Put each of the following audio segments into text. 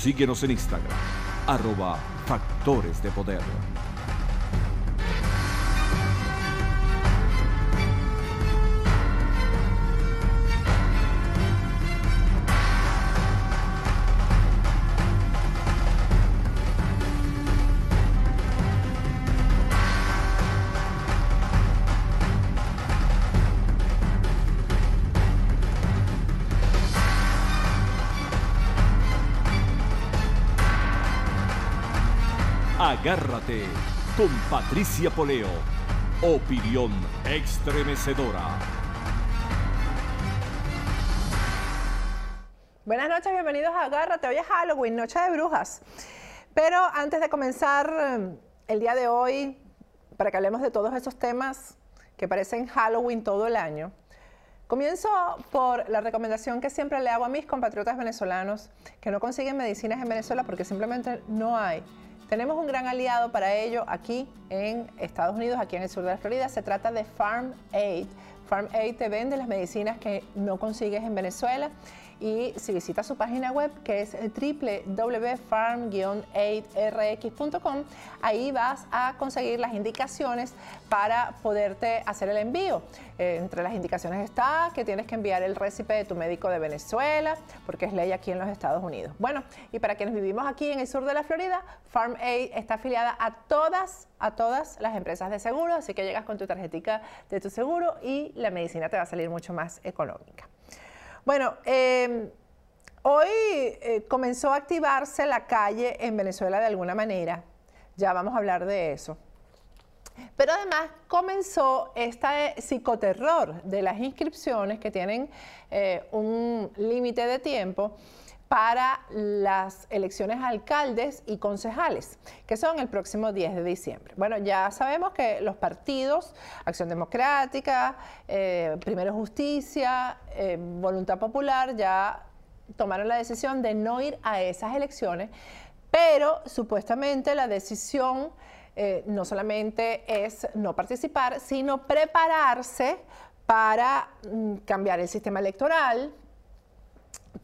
Síguenos en Instagram, arroba Factores de Poder. Agárrate con Patricia Poleo. Opinión estremecedora. Buenas noches, bienvenidos a Agárrate. Hoy es Halloween, Noche de Brujas. Pero antes de comenzar eh, el día de hoy, para que hablemos de todos esos temas que parecen Halloween todo el año, Comienzo por la recomendación que siempre le hago a mis compatriotas venezolanos que no consiguen medicinas en Venezuela porque simplemente no hay. Tenemos un gran aliado para ello aquí en Estados Unidos, aquí en el sur de la Florida. Se trata de Farm Aid. Farm Aid te vende las medicinas que no consigues en Venezuela y si visitas su página web que es www.farm-aidrx.com, ahí vas a conseguir las indicaciones para poderte hacer el envío. Eh, entre las indicaciones está que tienes que enviar el récipe de tu médico de Venezuela, porque es ley aquí en los Estados Unidos. Bueno, y para quienes vivimos aquí en el sur de la Florida, Farm Aid está afiliada a todas, a todas las empresas de seguro, así que llegas con tu tarjetita de tu seguro y la medicina te va a salir mucho más económica. Bueno, em, hoy eh, comenzó a activarse la calle en Venezuela de alguna manera. Ya vamos a hablar de eso. Pero además comenzó este psicoterror de las inscripciones que tienen eh, un límite de tiempo para las elecciones alcaldes y concejales, que son el próximo 10 de diciembre. Bueno, ya sabemos que los partidos, Acción Democrática, eh, Primero Justicia, eh, Voluntad Popular, ya tomaron la decisión de no ir a esas elecciones, pero supuestamente la decisión eh, no solamente es no participar, sino prepararse para mm, cambiar el sistema electoral,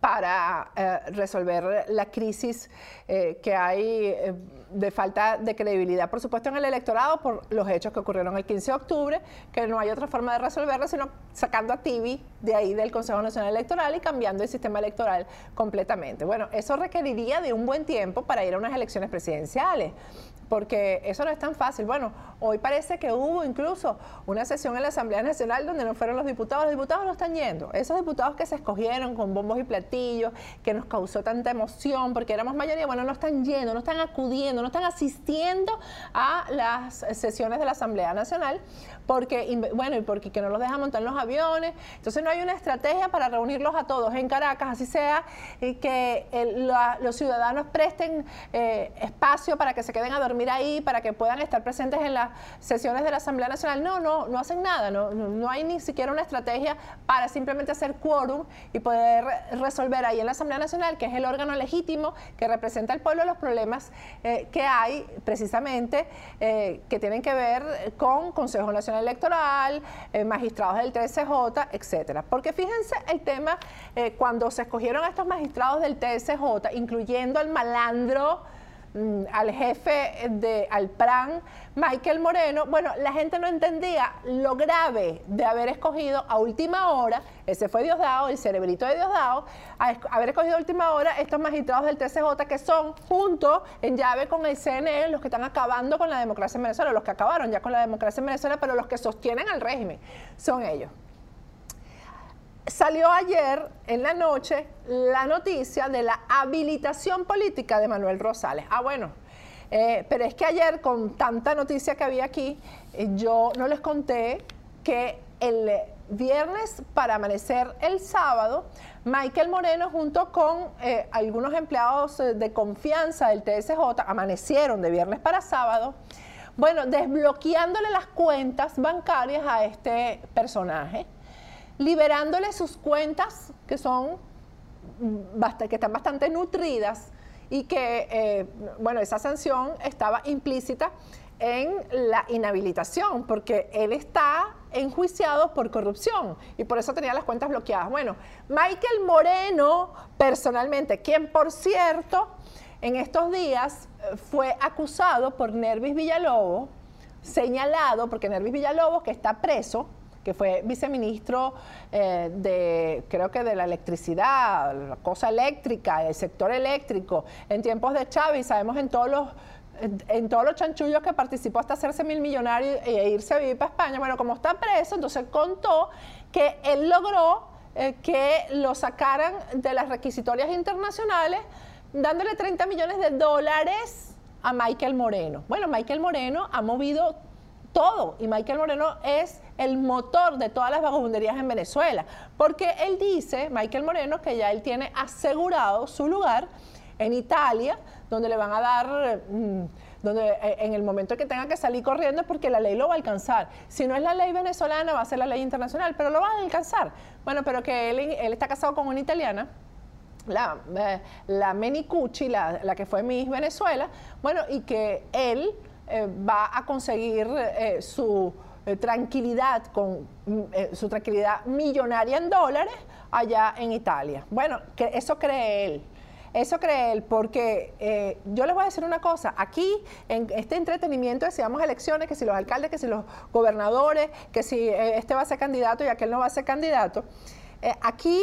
para eh, resolver la crisis eh, que hay eh, de falta de credibilidad, por supuesto, en el electorado por los hechos que ocurrieron el 15 de octubre, que no hay otra forma de resolverlo sino sacando a Tibi de ahí del Consejo Nacional Electoral y cambiando el sistema electoral completamente. Bueno, eso requeriría de un buen tiempo para ir a unas elecciones presidenciales porque eso no es tan fácil. Bueno, hoy parece que hubo incluso una sesión en la Asamblea Nacional donde no fueron los diputados, los diputados no están yendo. Esos diputados que se escogieron con bombos y platillos, que nos causó tanta emoción porque éramos mayoría, bueno, no están yendo, no están acudiendo, no están asistiendo a las sesiones de la Asamblea Nacional porque, bueno, y porque que no los dejan montar los aviones. Entonces no hay una estrategia para reunirlos a todos en Caracas, así sea, y que los ciudadanos presten eh, espacio para que se queden a dormir ahí, para que puedan estar presentes en las sesiones de la Asamblea Nacional. No, no, no hacen nada, no, no hay ni siquiera una estrategia para simplemente hacer quórum y poder resolver ahí en la Asamblea Nacional, que es el órgano legítimo que representa al pueblo, los problemas eh, que hay precisamente eh, que tienen que ver con Consejo Nacional Electoral, eh, magistrados del TSJ, etcétera. Porque fíjense el tema, eh, cuando se escogieron estos magistrados del TSJ, incluyendo al malandro, mm, al jefe de Alpran, Michael Moreno, bueno, la gente no entendía lo grave de haber escogido a última hora, ese fue Diosdado, el cerebrito de Diosdado, haber escogido a última hora estos magistrados del TCJ que son juntos en llave con el CNE los que están acabando con la democracia en Venezuela, los que acabaron ya con la democracia en Venezuela, pero los que sostienen al régimen son ellos. Salió ayer en la noche la noticia de la habilitación política de Manuel Rosales. Ah, bueno, eh, pero es que ayer, con tanta noticia que había aquí, eh, yo no les conté que el viernes para amanecer el sábado, Michael Moreno junto con eh, algunos empleados de confianza del TSJ amanecieron de viernes para sábado, bueno, desbloqueándole las cuentas bancarias a este personaje, liberándole sus cuentas que son que están bastante nutridas y que, eh, bueno, esa sanción estaba implícita en la inhabilitación, porque él está enjuiciado por corrupción y por eso tenía las cuentas bloqueadas. Bueno, Michael Moreno, personalmente, quien por cierto en estos días eh, fue acusado por Nervis Villalobos, señalado, porque Nervis Villalobos, que está preso, que fue viceministro eh, de, creo que de la electricidad, la cosa eléctrica, el sector eléctrico, en tiempos de Chávez, sabemos en todos los en todos los chanchullos que participó hasta hacerse mil millonario e irse a vivir para España. Bueno, como está preso, entonces contó que él logró eh, que lo sacaran de las requisitorias internacionales dándole 30 millones de dólares a Michael Moreno. Bueno, Michael Moreno ha movido todo y Michael Moreno es el motor de todas las vagabunderías en Venezuela, porque él dice, Michael Moreno, que ya él tiene asegurado su lugar en Italia, donde le van a dar, mm, donde eh, en el momento que tenga que salir corriendo es porque la ley lo va a alcanzar. Si no es la ley venezolana, va a ser la ley internacional, pero lo va a alcanzar. Bueno, pero que él, está casado con una italiana, la, eh, la Menicucci, la, la que fue Miss Venezuela, bueno, y que él eh, va a conseguir su tranquilidad con mm, su tranquilidad millonaria en dólares allá en Italia. Bueno, eso cree él. Eso cree él, porque eh, yo les voy a decir una cosa, aquí en este entretenimiento decíamos elecciones, que si los alcaldes, que si los gobernadores, que si eh, este va a ser candidato y aquel no va a ser candidato, eh, aquí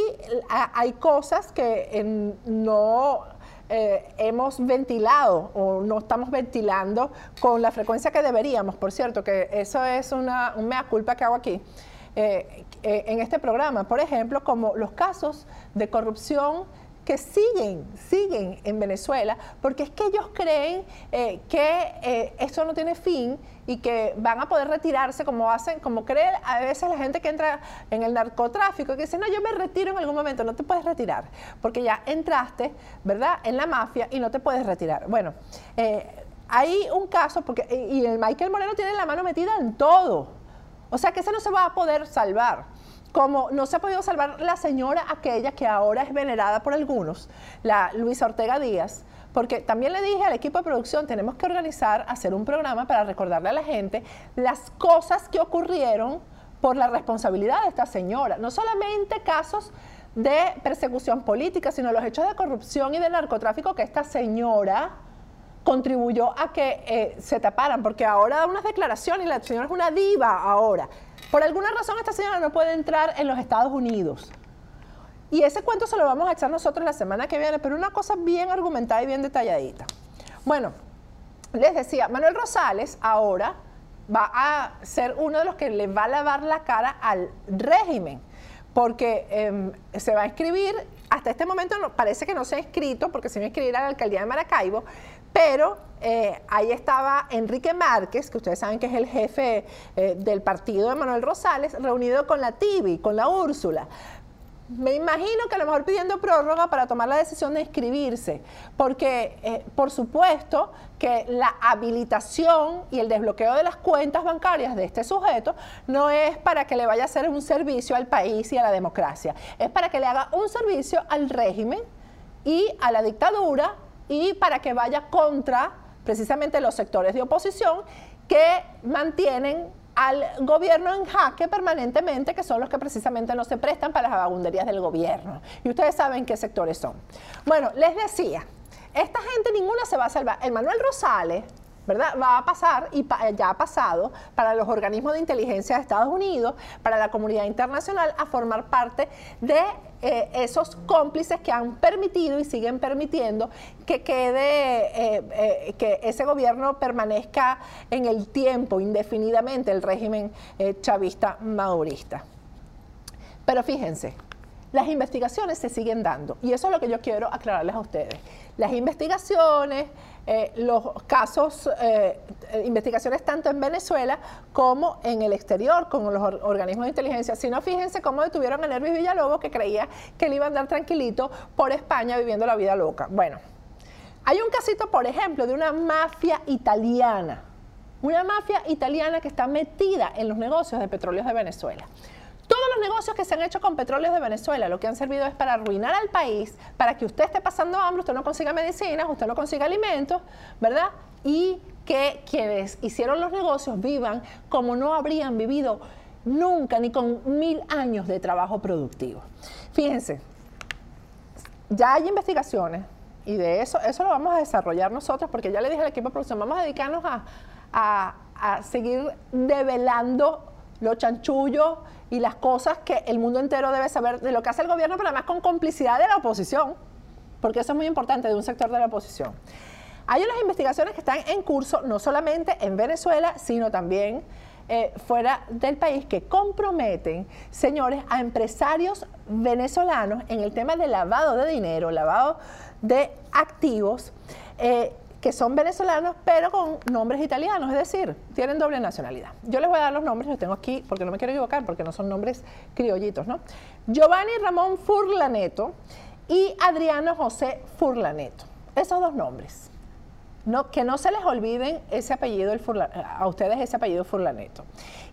hay cosas que no hemos ventilado o no estamos ventilando con la frecuencia que deberíamos, por cierto, que eso es una, un mea culpa que hago aquí. en este programa, por ejemplo, como los casos de corrupción que siguen, siguen en Venezuela, porque es que ellos creen eh, que eh, esto no tiene fin y que van a poder retirarse como hacen, como cree a veces la gente que entra en el narcotráfico, que dice, no, yo me retiro en algún momento, no te puedes retirar, porque ya entraste, ¿verdad?, en la mafia y no te puedes retirar. Bueno, eh, hay un caso, porque, y el Michael Moreno tiene la mano metida en todo, o sea que ese no se va a poder salvar como no se ha podido salvar la señora aquella que ahora es venerada por algunos, la Luisa Ortega Díaz, porque también le dije al equipo de producción, tenemos que organizar, hacer un programa para recordarle a la gente las cosas que ocurrieron por la responsabilidad de esta señora, no solamente casos de persecución política, sino los hechos de corrupción y de narcotráfico que esta señora contribuyó a que eh, se taparan, porque ahora da unas declaraciones y la señora es una diva ahora. Por alguna razón esta señora no puede entrar en los Estados Unidos. Y ese cuento se lo vamos a echar nosotros la semana que viene, pero una cosa bien argumentada y bien detalladita. Bueno, les decía, Manuel Rosales ahora va a ser uno de los que le va a lavar la cara al régimen, porque em, se va a escribir, hasta este momento parece que no se ha escrito, porque se va a inscribir a la alcaldía de Maracaibo, pero eh, ahí estaba Enrique Márquez, que ustedes saben que es el jefe eh, del partido de Manuel Rosales, reunido con la Tibi, con la Úrsula. Me imagino que a lo mejor pidiendo prórroga para tomar la decisión de inscribirse, porque eh, por supuesto que la habilitación y el desbloqueo de las cuentas bancarias de este sujeto no es para que le vaya a hacer un servicio al país y a la democracia, es para que le haga un servicio al régimen y a la dictadura y para que vaya contra precisamente los sectores de oposición que mantienen al gobierno en jaque permanentemente, que son los que precisamente no se prestan para las vagabunderías del gobierno. Y ustedes saben qué sectores son. Bueno, les decía, esta gente ninguna se va a salvar. El Manuel Rosales, ¿verdad? Va a pasar, y ya ha pasado, para los organismos de inteligencia de Estados Unidos, para la comunidad internacional, a formar parte de eh, esos cómplices que han permitido y siguen permitiendo que quede, eh, eh, que ese gobierno permanezca en el tiempo, indefinidamente, el régimen chavista madurista. Pero fíjense, las investigaciones se siguen dando y eso es lo que yo quiero aclararles a ustedes. Las investigaciones, los casos, investigaciones tanto en Venezuela como en el exterior, con los organismos de inteligencia. Si no, fíjense cómo detuvieron a Nervis Villalobos, que creía que él iba a andar tranquilito por España viviendo la vida loca. Bueno, hay un casito, por ejemplo, de una mafia italiana. Una mafia italiana que está metida en los negocios de petróleos de Venezuela. Todos los negocios que se han hecho con petróleos de Venezuela lo que han servido es para arruinar al país, para que usted esté pasando hambre, usted no consiga medicinas, usted no consiga alimentos, ¿verdad? Y que quienes hicieron los negocios vivan como no habrían vivido nunca, ni con mil años de trabajo productivo. Fíjense, ya hay investigaciones y de eso, eso lo vamos a desarrollar nosotros, porque ya le dije al equipo de producción, vamos a dedicarnos a, a seguir develando los chanchullos y las cosas que el mundo entero debe saber de lo que hace el gobierno, pero además con complicidad de la oposición, porque eso es muy importante de un sector de la oposición. Hay unas investigaciones que están en curso, no solamente en Venezuela, sino también eh, fuera del país, que comprometen, señores, a empresarios venezolanos en el tema de lavado de dinero, lavado de activos. Eh, que son venezolanos, pero con nombres italianos, es decir, tienen doble nacionalidad. Yo les voy a dar los nombres, los tengo aquí porque no me quiero equivocar, porque no son nombres criollitos, ¿no? Giovanni Ramón Furlaneto y Adriano José Furlaneto. Esos dos nombres. No, que no se les olviden ese apellido, el a ustedes ese apellido Furlaneto.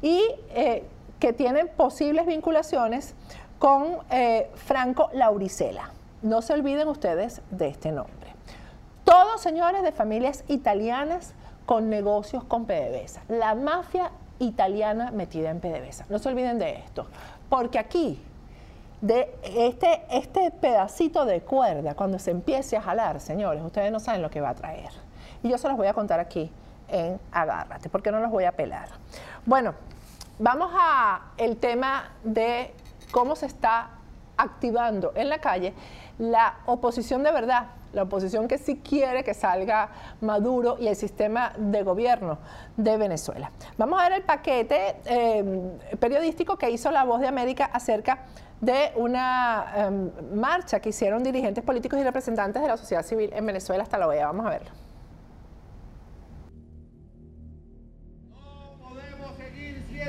Y eh, que tienen posibles vinculaciones con eh, Franco Lauricela. No se olviden ustedes de este nombre. Todos señores de familias italianas con negocios con PDVSA. La mafia italiana metida en PDVSA. No se olviden de esto, porque aquí, de este, este pedacito de cuerda, cuando se empiece a jalar, señores, ustedes no saben lo que va a traer. Y yo se los voy a contar aquí en Agárrate, porque no los voy a pelar. Bueno, vamos a el tema de cómo se está activando en la calle la oposición de verdad la oposición que sí quiere que salga Maduro y el sistema de gobierno de Venezuela. Vamos a ver el paquete eh, periodístico que hizo La Voz de América acerca de una em, marcha que hicieron dirigentes políticos y representantes de la sociedad civil en Venezuela hasta la OEA. Vamos a verlo.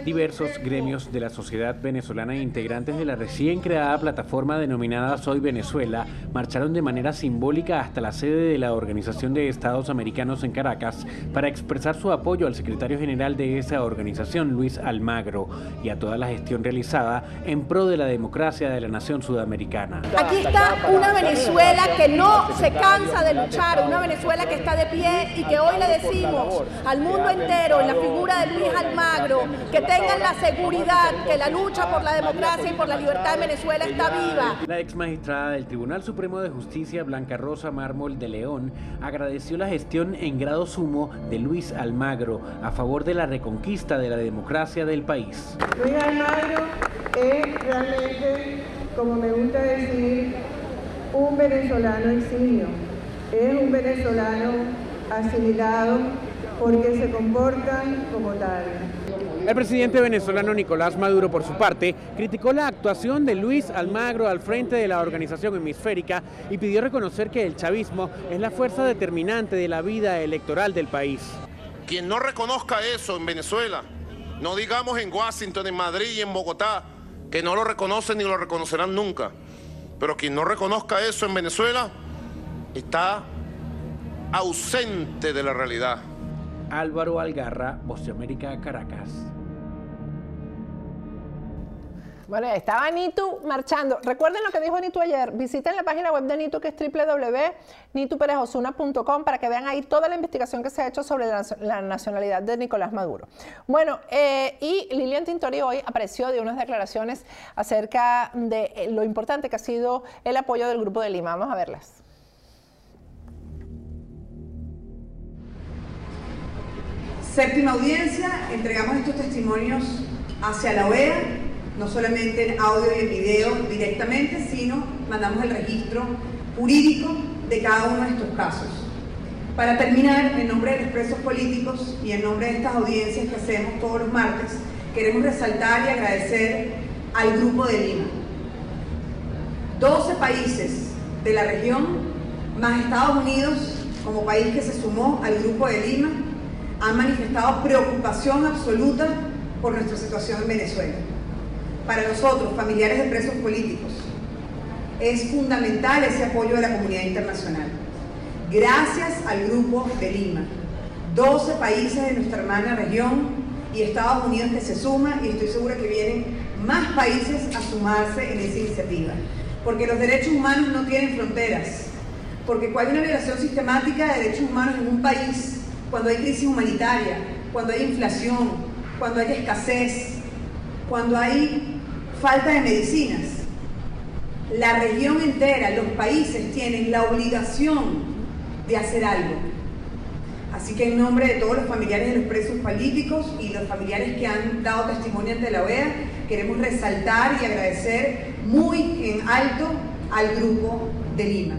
Diversos gremios de la sociedad venezolana e integrantes de la recién creada plataforma denominada Soy Venezuela marcharon de manera simbólica hasta la sede de la Organización de Estados Americanos en Caracas para expresar su apoyo al secretario general de esa organización, Luis Almagro, y a toda la gestión realizada en pro de la democracia de la nación sudamericana. Aquí está una Venezuela que no se cansa de luchar, una Venezuela que está de pie y que hoy le decimos al mundo entero en la figura de Luis Almagro que tengan la seguridad que la lucha por la democracia y por la libertad en Venezuela está viva. La ex magistrada del Tribunal Supremo de Justicia, Blanca Rosa Mármol de León, agradeció la gestión en grado sumo de Luis Almagro a favor de la reconquista de la democracia del país. Luis Almagro es realmente, como me gusta decir, un venezolano exilio. Es un venezolano asimilado porque se comportan como tal. El presidente venezolano Nicolás Maduro, por su parte, criticó la actuación de Luis Almagro al frente de la organización hemisférica y pidió reconocer que el chavismo es la fuerza determinante de la vida electoral del país. Quien no reconozca eso en Venezuela, no digamos en Washington, en Madrid y en Bogotá, que no lo reconocen ni lo reconocerán nunca, pero quien no reconozca eso en Venezuela está ausente de la realidad. Álvaro Algarra, Voz de América, Caracas. Bueno, estaba Nitu marchando. Recuerden lo que dijo Nitu ayer. Visiten la página web de Nitu que es www.nituperezosuna.com para que vean ahí toda la investigación que se ha hecho sobre la, nacionalidad de Nicolás Maduro. Bueno, eh, y Lilian Tintori hoy apareció de unas declaraciones acerca de eh, lo importante que ha sido el apoyo del Grupo de Lima. Vamos a verlas. Séptima audiencia, entregamos estos testimonios hacia la OEA, no solamente en audio y en video directamente, sino mandamos el registro jurídico de cada uno de estos casos. Para terminar, en nombre de los presos políticos y en nombre de estas audiencias que hacemos todos los martes, queremos resaltar y agradecer al Grupo de Lima. 12 países de la región, más Estados Unidos como país que se sumó al Grupo de Lima, han manifestado preocupación absoluta por nuestra situación en Venezuela. Para nosotros, familiares de presos políticos, es fundamental ese apoyo de la comunidad internacional. Gracias al Grupo de Lima, 12 países de nuestra hermana región y Estados Unidos que se suman y estoy segura que vienen más países a sumarse en esa iniciativa. Porque los derechos humanos no tienen fronteras. Porque cuando hay una violación sistemática de derechos humanos en un país, cuando hay crisis humanitaria, cuando hay inflación, cuando hay escasez, cuando hay falta de medicinas. la región entera, los países tienen la obligación de hacer algo. Así que en nombre de todos los familiares de los presos políticos y los familiares que han dado testimonio ante la OEA, queremos resaltar y agradecer muy en alto al grupo de Lima.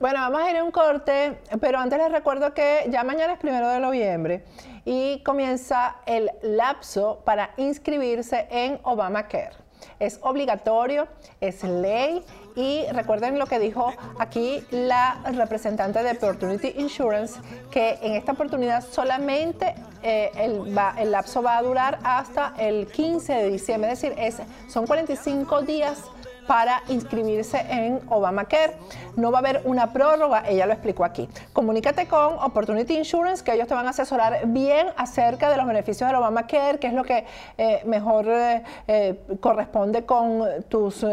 Bueno, vamos a ir a un corte, pero antes les recuerdo que ya mañana es primero de noviembre y comienza el lapso para inscribirse en Obamacare. Es obligatorio, es ley y recuerden lo que dijo aquí la representante de Opportunity Insurance, que en esta oportunidad solamente eh, el, el, lapso va a durar hasta el 15 de diciembre, es decir, es, son 45 días para inscribirse en Obamacare. No va a haber una prórroga, ella lo explicó aquí. Comunícate con Opportunity Insurance, que ellos te van a asesorar bien acerca de los beneficios del Obamacare, que es lo que eh, mejor eh, eh, corresponde con tus...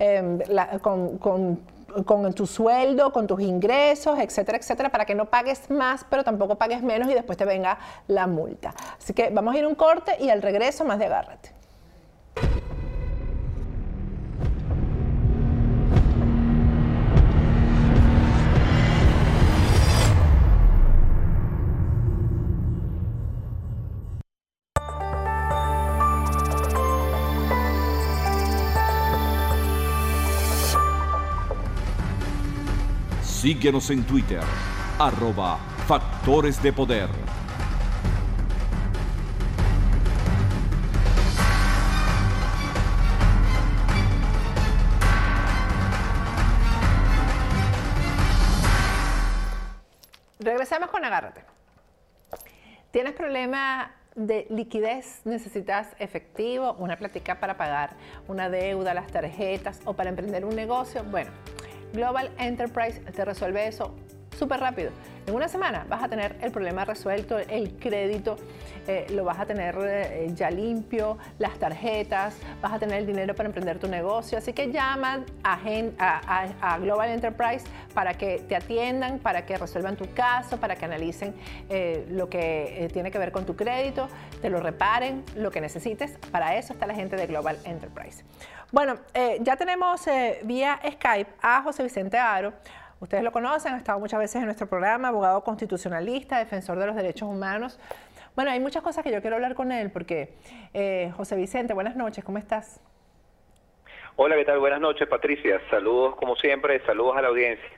Em, con tu sueldo, con tus ingresos, etcétera, etcétera, para que no pagues más, pero tampoco pagues menos y después te venga la multa. Así que vamos a ir un corte y al regreso más de agárrate. Síguenos en Twitter, arroba Factores de Poder. Regresamos con Agárrate. ¿Tienes problema de liquidez? ¿Necesitas efectivo, una plática para pagar una deuda, las tarjetas o para emprender un negocio? Bueno, Global Enterprise te resuelve eso súper rápido. En una semana vas a tener el problema resuelto, el crédito eh, lo vas a tener eh, ya limpio, las tarjetas, vas a tener el dinero para emprender tu negocio. Así que llama a, Global Enterprise para que te atiendan, para que resuelvan tu caso, para que analicen eh, lo que tiene que ver con tu crédito, te lo reparen, lo que necesites. Para eso está la gente de Global Enterprise. Bueno, ya tenemos vía Skype a José Vicente Aro. Ustedes lo conocen, ha estado muchas veces en nuestro programa, abogado constitucionalista, defensor de los derechos humanos. Bueno, hay muchas cosas que yo quiero hablar con él porque, eh, José Vicente, buenas noches, ¿cómo estás? Hola, ¿qué tal? Buenas noches, Patricia. Saludos, como siempre, saludos a la audiencia.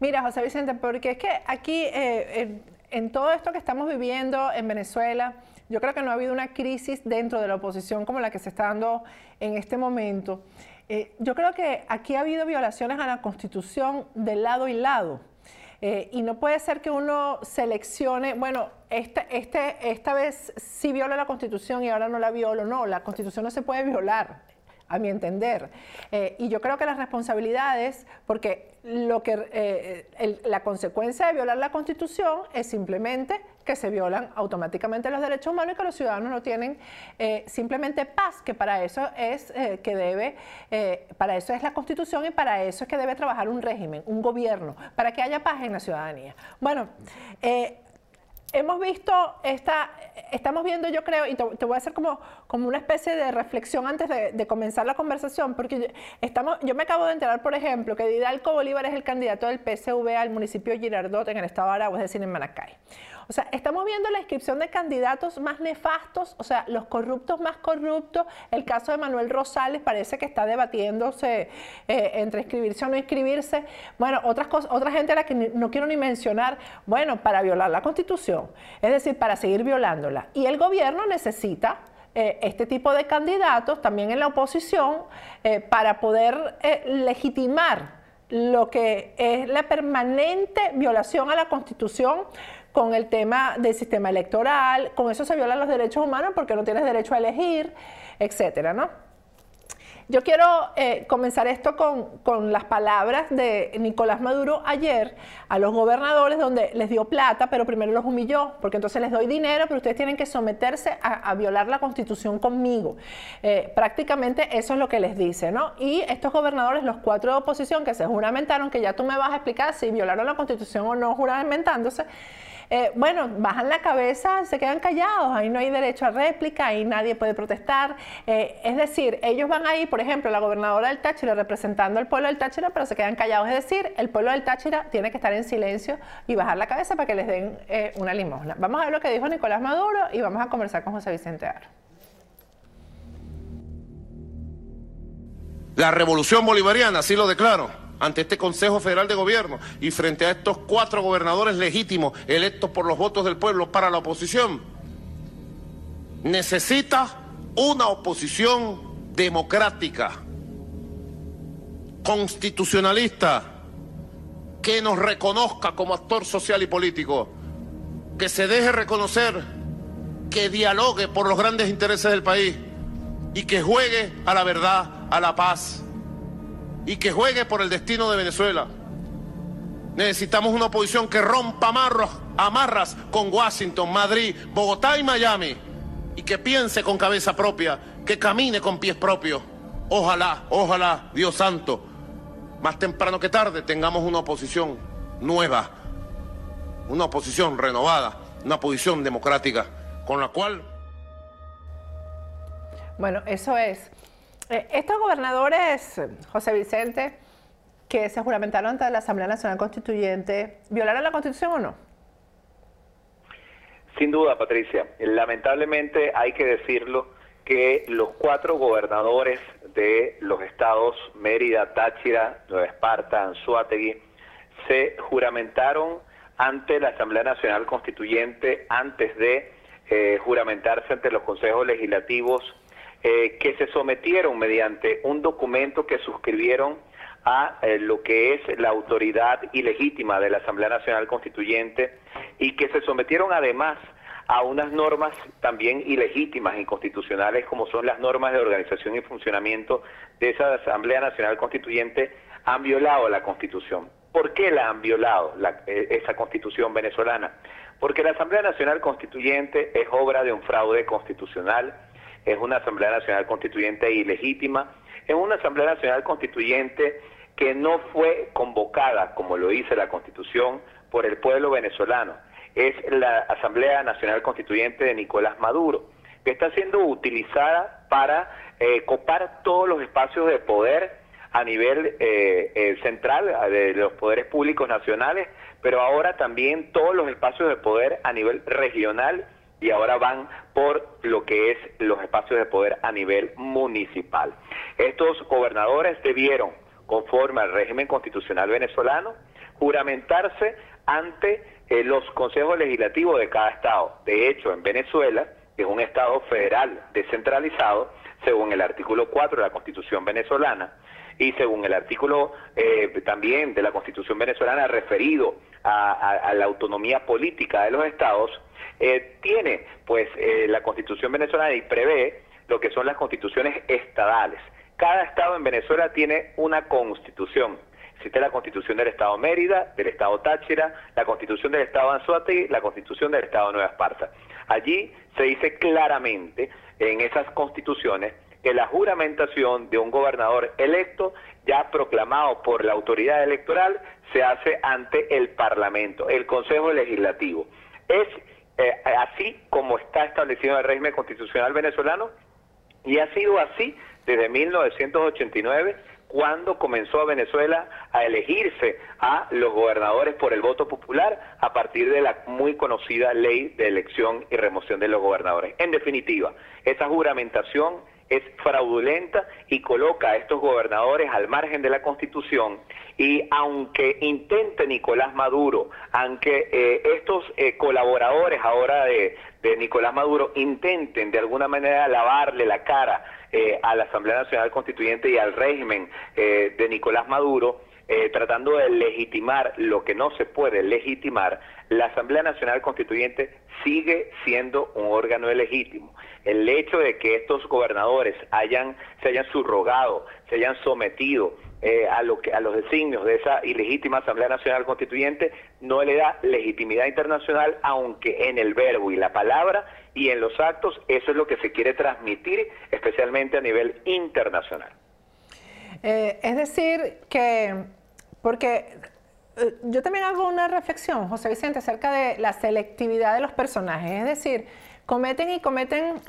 Mira, José Vicente, porque es que aquí, eh, en todo esto que estamos viviendo en Venezuela, yo creo que no ha habido una crisis dentro de la oposición como la que se está dando en este momento. Eh, yo creo que aquí ha habido violaciones a la Constitución de lado y lado. Eh, y no puede ser que uno seleccione, bueno, este, este, esta vez sí viola la Constitución y ahora no la violo. No, la Constitución no se puede violar a mi entender. Eh, y yo creo que las responsabilidades, porque lo que, eh, la consecuencia de violar la Constitución es simplemente que se violan automáticamente los derechos humanos y que los ciudadanos no tienen eh, simplemente paz, que para eso es que debe, para eso es la Constitución y para eso es que debe trabajar un régimen, un gobierno, para que haya paz en la ciudadanía. Bueno, hemos visto esta, estamos viendo yo creo, y te, voy a hacer como, como una especie de reflexión antes de, comenzar la conversación, porque estamos, yo me acabo de enterar, por ejemplo, que Didalco Bolívar es el candidato del PSV al municipio Girardot en el estado de Aragua, es decir, en Manacay. O sea, estamos viendo la inscripción de candidatos más nefastos, o sea, los corruptos más corruptos. El caso de Manuel Rosales parece que está debatiéndose eh, entre inscribirse o no inscribirse. Bueno, otras cosas, otra gente a la que no quiero ni mencionar, bueno, para violar la Constitución, es decir, para seguir violándola. Y el gobierno necesita eh, este tipo de candidatos también en la oposición eh, para poder legitimar lo que es la permanente violación a la Constitución con el tema del sistema electoral, con eso se violan los derechos humanos porque no tienes derecho a elegir, etcétera, ¿no? Yo quiero eh, comenzar esto con, las palabras de Nicolás Maduro ayer a los gobernadores donde les dio plata, pero primero los humilló, porque entonces les doy dinero, pero ustedes tienen que someterse a, violar la constitución conmigo. Eh, prácticamente eso es lo que les dice, ¿no? Y estos gobernadores, los cuatro de oposición que se juramentaron, que ya tú me vas a explicar si violaron la constitución o no juramentándose, eh, bueno, bajan la cabeza, se quedan callados, ahí no hay derecho a réplica, ahí nadie puede protestar. Eh, es decir, ellos van ahí, por ejemplo, la gobernadora del Táchira representando al pueblo del Táchira, pero se quedan callados. Es decir, el pueblo del Táchira tiene que estar en silencio y bajar la cabeza para que les den eh, una limosna. Vamos a ver lo que dijo Nicolás Maduro y vamos a conversar con José Vicente Aro. La revolución bolivariana, así lo declaro, ante este Consejo Federal de Gobierno y frente a estos cuatro gobernadores legítimos electos por los votos del pueblo para la oposición, necesita una oposición democrática, constitucionalista, que nos reconozca como actor social y político, que se deje reconocer, que dialogue por los grandes intereses del país y que juegue a la verdad, a la paz y que juegue por el destino de Venezuela. Necesitamos una oposición que rompa amarros, amarras con Washington, Madrid, Bogotá y Miami y que piense con cabeza propia, que camine con pies propios. Ojalá, ojalá, Dios santo, más temprano que tarde tengamos una oposición nueva, una oposición renovada, una oposición democrática, con la cual... Bueno, eso es. Eh, estos gobernadores, José Vicente, que se juramentaron ante la Asamblea Nacional Constituyente, ¿violaron la Constitución o no? Sin duda, Patricia. Lamentablemente hay que decirlo que los cuatro gobernadores de los estados Mérida, Táchira, Nueva Esparta, Anzuategui, se juramentaron ante la Asamblea Nacional Constituyente antes de eh, juramentarse ante los consejos legislativos eh, que se sometieron mediante un documento que suscribieron a eh, lo que es la autoridad ilegítima de la Asamblea Nacional Constituyente y que se sometieron además a unas normas también ilegítimas, inconstitucionales, como son las normas de organización y funcionamiento de esa Asamblea Nacional Constituyente, han violado la Constitución. ¿Por qué la han violado eh, esa Constitución venezolana? Porque la Asamblea Nacional Constituyente es obra de un fraude constitucional, es una Asamblea Nacional Constituyente ilegítima, es una Asamblea Nacional Constituyente que no fue convocada, como lo dice la Constitución, por el pueblo venezolano. Es la Asamblea Nacional Constituyente de Nicolás Maduro, que está siendo utilizada para eh, copar todos los espacios de poder a nivel eh, eh, central de los poderes públicos nacionales, pero ahora también todos los espacios de poder a nivel regional y ahora van por lo que es los espacios de poder a nivel municipal. Estos gobernadores debieron, conforme al régimen constitucional venezolano, juramentarse ante eh, los consejos legislativos de cada estado. De hecho, en Venezuela, que es un estado federal descentralizado, según el artículo 4 de la Constitución venezolana, y según el artículo eh, también de la Constitución venezolana referido a, la autonomía política de los estados, eh, tiene pues la Constitución venezolana y prevé lo que son las constituciones estadales. Cada estado en Venezuela tiene una constitución Existe la constitución del Estado Mérida, del Estado Táchira, la constitución del Estado Anzuategui, la constitución del Estado Nueva Esparta. Allí se dice claramente en esas constituciones que la juramentación de un gobernador electo, ya proclamado por la autoridad electoral, se hace ante el Parlamento, el Consejo Legislativo. Es eh, así como está establecido en el régimen constitucional venezolano y ha sido así desde 1989 cuando comenzó a Venezuela a elegirse a los gobernadores por el voto popular a partir de la muy conocida ley de elección y remoción de los gobernadores. En definitiva, esa juramentación es fraudulenta y coloca a estos gobernadores al margen de la Constitución y aunque intente Nicolás Maduro, aunque eh, estos eh, colaboradores ahora de, Nicolás Maduro intenten de alguna manera lavarle la cara eh, a la Asamblea Nacional Constituyente y al régimen eh, de Nicolás Maduro, eh, tratando de legitimar lo que no se puede legitimar, la Asamblea Nacional Constituyente sigue siendo un órgano ilegítimo. El hecho de que estos gobernadores hayan, se hayan subrogado, se hayan sometido a, lo que, a los designios de esa ilegítima Asamblea Nacional Constituyente no le da legitimidad internacional, aunque en el verbo y la palabra y en los actos eso es lo que se quiere transmitir, especialmente a nivel internacional. Eh, es decir, que, porque eh, yo también hago una reflexión, José Vicente, acerca de la selectividad de los personajes. Es decir, cometen y cometen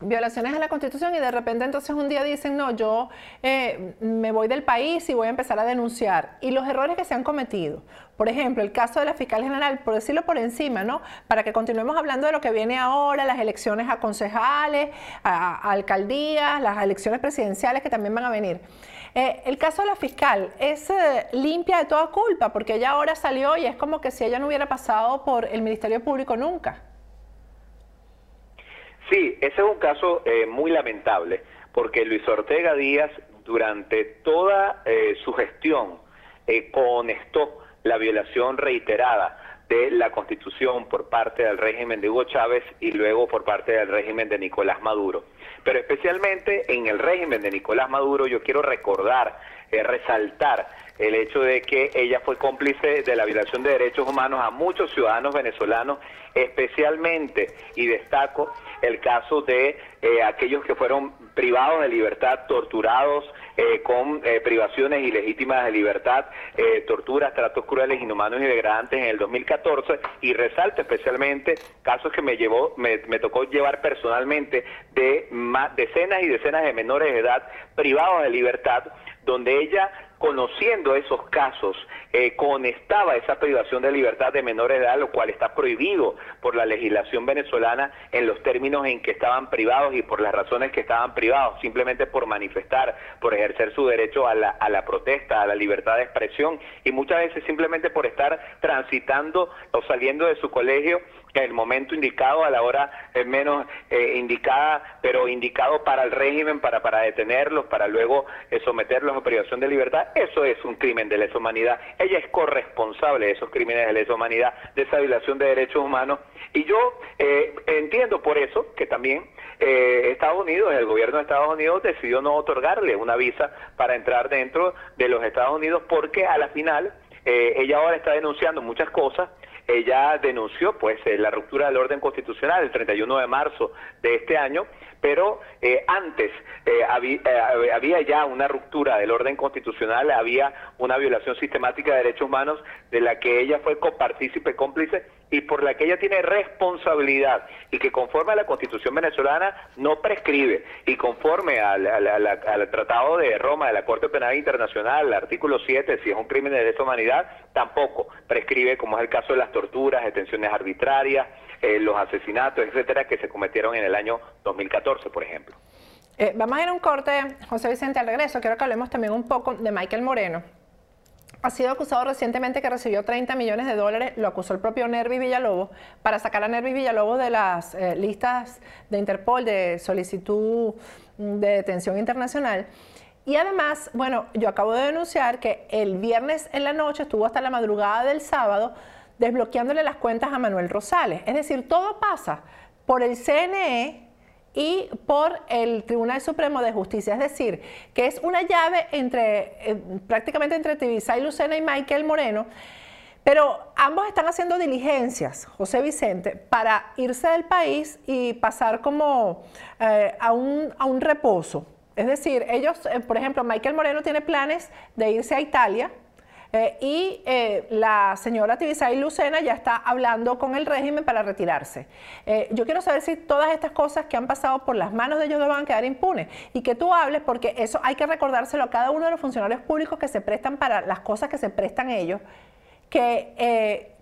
violaciones a la Constitución y de repente entonces un día dicen, no, yo eh, me voy del país y voy a empezar a denunciar. Y los errores que se han cometido. Por ejemplo, el caso de la fiscal general, por decirlo por encima, ¿no? Para que continuemos hablando de lo que viene ahora, las elecciones a concejales, a, alcaldías, las elecciones presidenciales que también van a venir. Eh, el caso de la fiscal es eh, limpia de toda culpa, porque ella ahora salió y es como que si ella no hubiera pasado por el Ministerio Público nunca. Sí, ese es un caso eh, muy lamentable, porque Luis Ortega Díaz durante toda eh, su gestión eh, conestó la violación reiterada de la Constitución por parte del régimen de Hugo Chávez y luego por parte del régimen de Nicolás Maduro. Pero especialmente en el régimen de Nicolás Maduro yo quiero recordar, resaltar el hecho de que ella fue cómplice de la violación de derechos humanos a muchos ciudadanos venezolanos, especialmente, y destaco el caso de eh, aquellos que fueron privados de libertad, torturados eh, con eh, privaciones ilegítimas de libertad, torturas, tratos crueles, inhumanos y degradantes en el 2014 y resalto especialmente casos que me llevó, me, me tocó llevar personalmente de más, decenas y decenas de menores de edad privados de libertad, donde ella conociendo esos casos, eh, conestaba esa privación de libertad de menores de edad, lo cual está prohibido por la legislación venezolana en los términos en que estaban privados y por las razones que estaban privados, simplemente por manifestar, por ejercer su derecho a la, a la protesta, a la libertad de expresión y muchas veces simplemente por estar transitando o saliendo de su colegio el momento indicado, a la hora eh, menos eh, indicada, pero indicado para el régimen, para, para detenerlos, para luego eh, someterlos a privación de libertad, eso es un crimen de lesa humanidad. Ella es corresponsable de esos crímenes de lesa humanidad, de esa violación de derechos humanos. Y yo entiendo por eso que también Estados Unidos, el gobierno de Estados Unidos decidió no otorgarle una visa para entrar dentro de los Estados Unidos porque a la final ella ahora está denunciando muchas cosas ella denunció pues eh, la ruptura del orden constitucional el 31 de marzo de este año, pero eh, antes eh, había, ya una ruptura del orden constitucional, había una violación sistemática de derechos humanos de la que ella fue copartícipe, cómplice y por la que ella tiene responsabilidad y que conforme a la constitución venezolana no prescribe y conforme al, Tratado de Roma de la Corte Penal Internacional, el artículo 7, si es un crimen de lesa humanidad, tampoco prescribe como es el caso de las torturas, detenciones arbitrarias, eh, los asesinatos, etcétera, que se cometieron en el año 2014, por ejemplo. Eh, vamos a ir a un corte, José Vicente, al regreso. Quiero que hablemos también un poco de Michael Moreno. Ha sido acusado recientemente que recibió 30 millones de dólares, lo acusó el propio Nervi Villalobos, para sacar a Nervi Villalobos de las eh, listas de Interpol de solicitud de detención internacional. Y además, bueno, yo acabo de denunciar que el viernes en la noche estuvo hasta la madrugada del sábado desbloqueándole las cuentas a Manuel Rosales. Es decir, todo pasa por el CNE y por el Tribunal Supremo de Justicia. Es decir, que es una llave entre eh, prácticamente entre Tibisay Lucena y Michael Moreno. Pero ambos están haciendo diligencias, José Vicente, para irse del país y pasar como eh, a, un, a, un, reposo. Es decir, ellos, eh, por ejemplo, Michael Moreno tiene planes de irse a Italia, eh, y eh, la señora Tibisay Lucena ya está hablando con el régimen para retirarse. Eh, yo quiero saber si todas estas cosas que han pasado por las manos de ellos no van a quedar impunes y que tú hables, porque eso hay que recordárselo a cada uno de los funcionarios públicos que se prestan para las cosas que se prestan ellos, que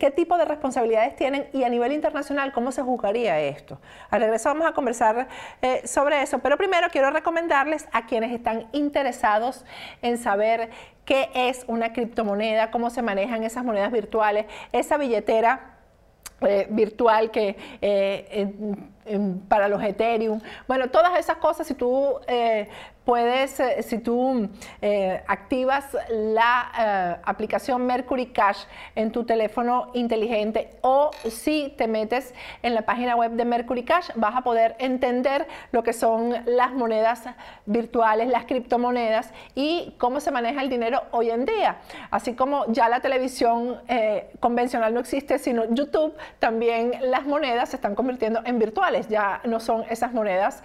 qué tipo de responsabilidades tienen y a nivel internacional cómo se juzgaría esto. Al regreso vamos a conversar sobre eso, pero primero quiero recomendarles a quienes están interesados en saber qué es una criptomoneda, cómo se manejan esas monedas virtuales, esa billetera eh, virtual que para los Ethereum. Bueno, todas esas cosas, si tú puedes, eh, si tú eh, activas la eh, aplicación Mercury Cash en tu teléfono inteligente o si te metes en la página web de Mercury Cash, vas a poder entender lo que son las monedas virtuales, las criptomonedas y cómo se maneja el dinero hoy en día. Así como ya la televisión convencional no existe, sino YouTube, también las monedas se están convirtiendo en virtuales, ya no son esas monedas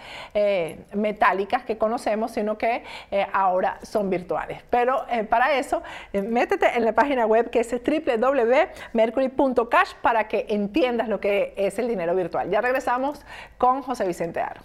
metálicas que conocemos, sino que eh, ahora son virtuales. Pero eh, para eso, eh, métete en la página web que es www.mercury.cash para que entiendas lo que es el dinero virtual. Ya regresamos con José Vicente Aro.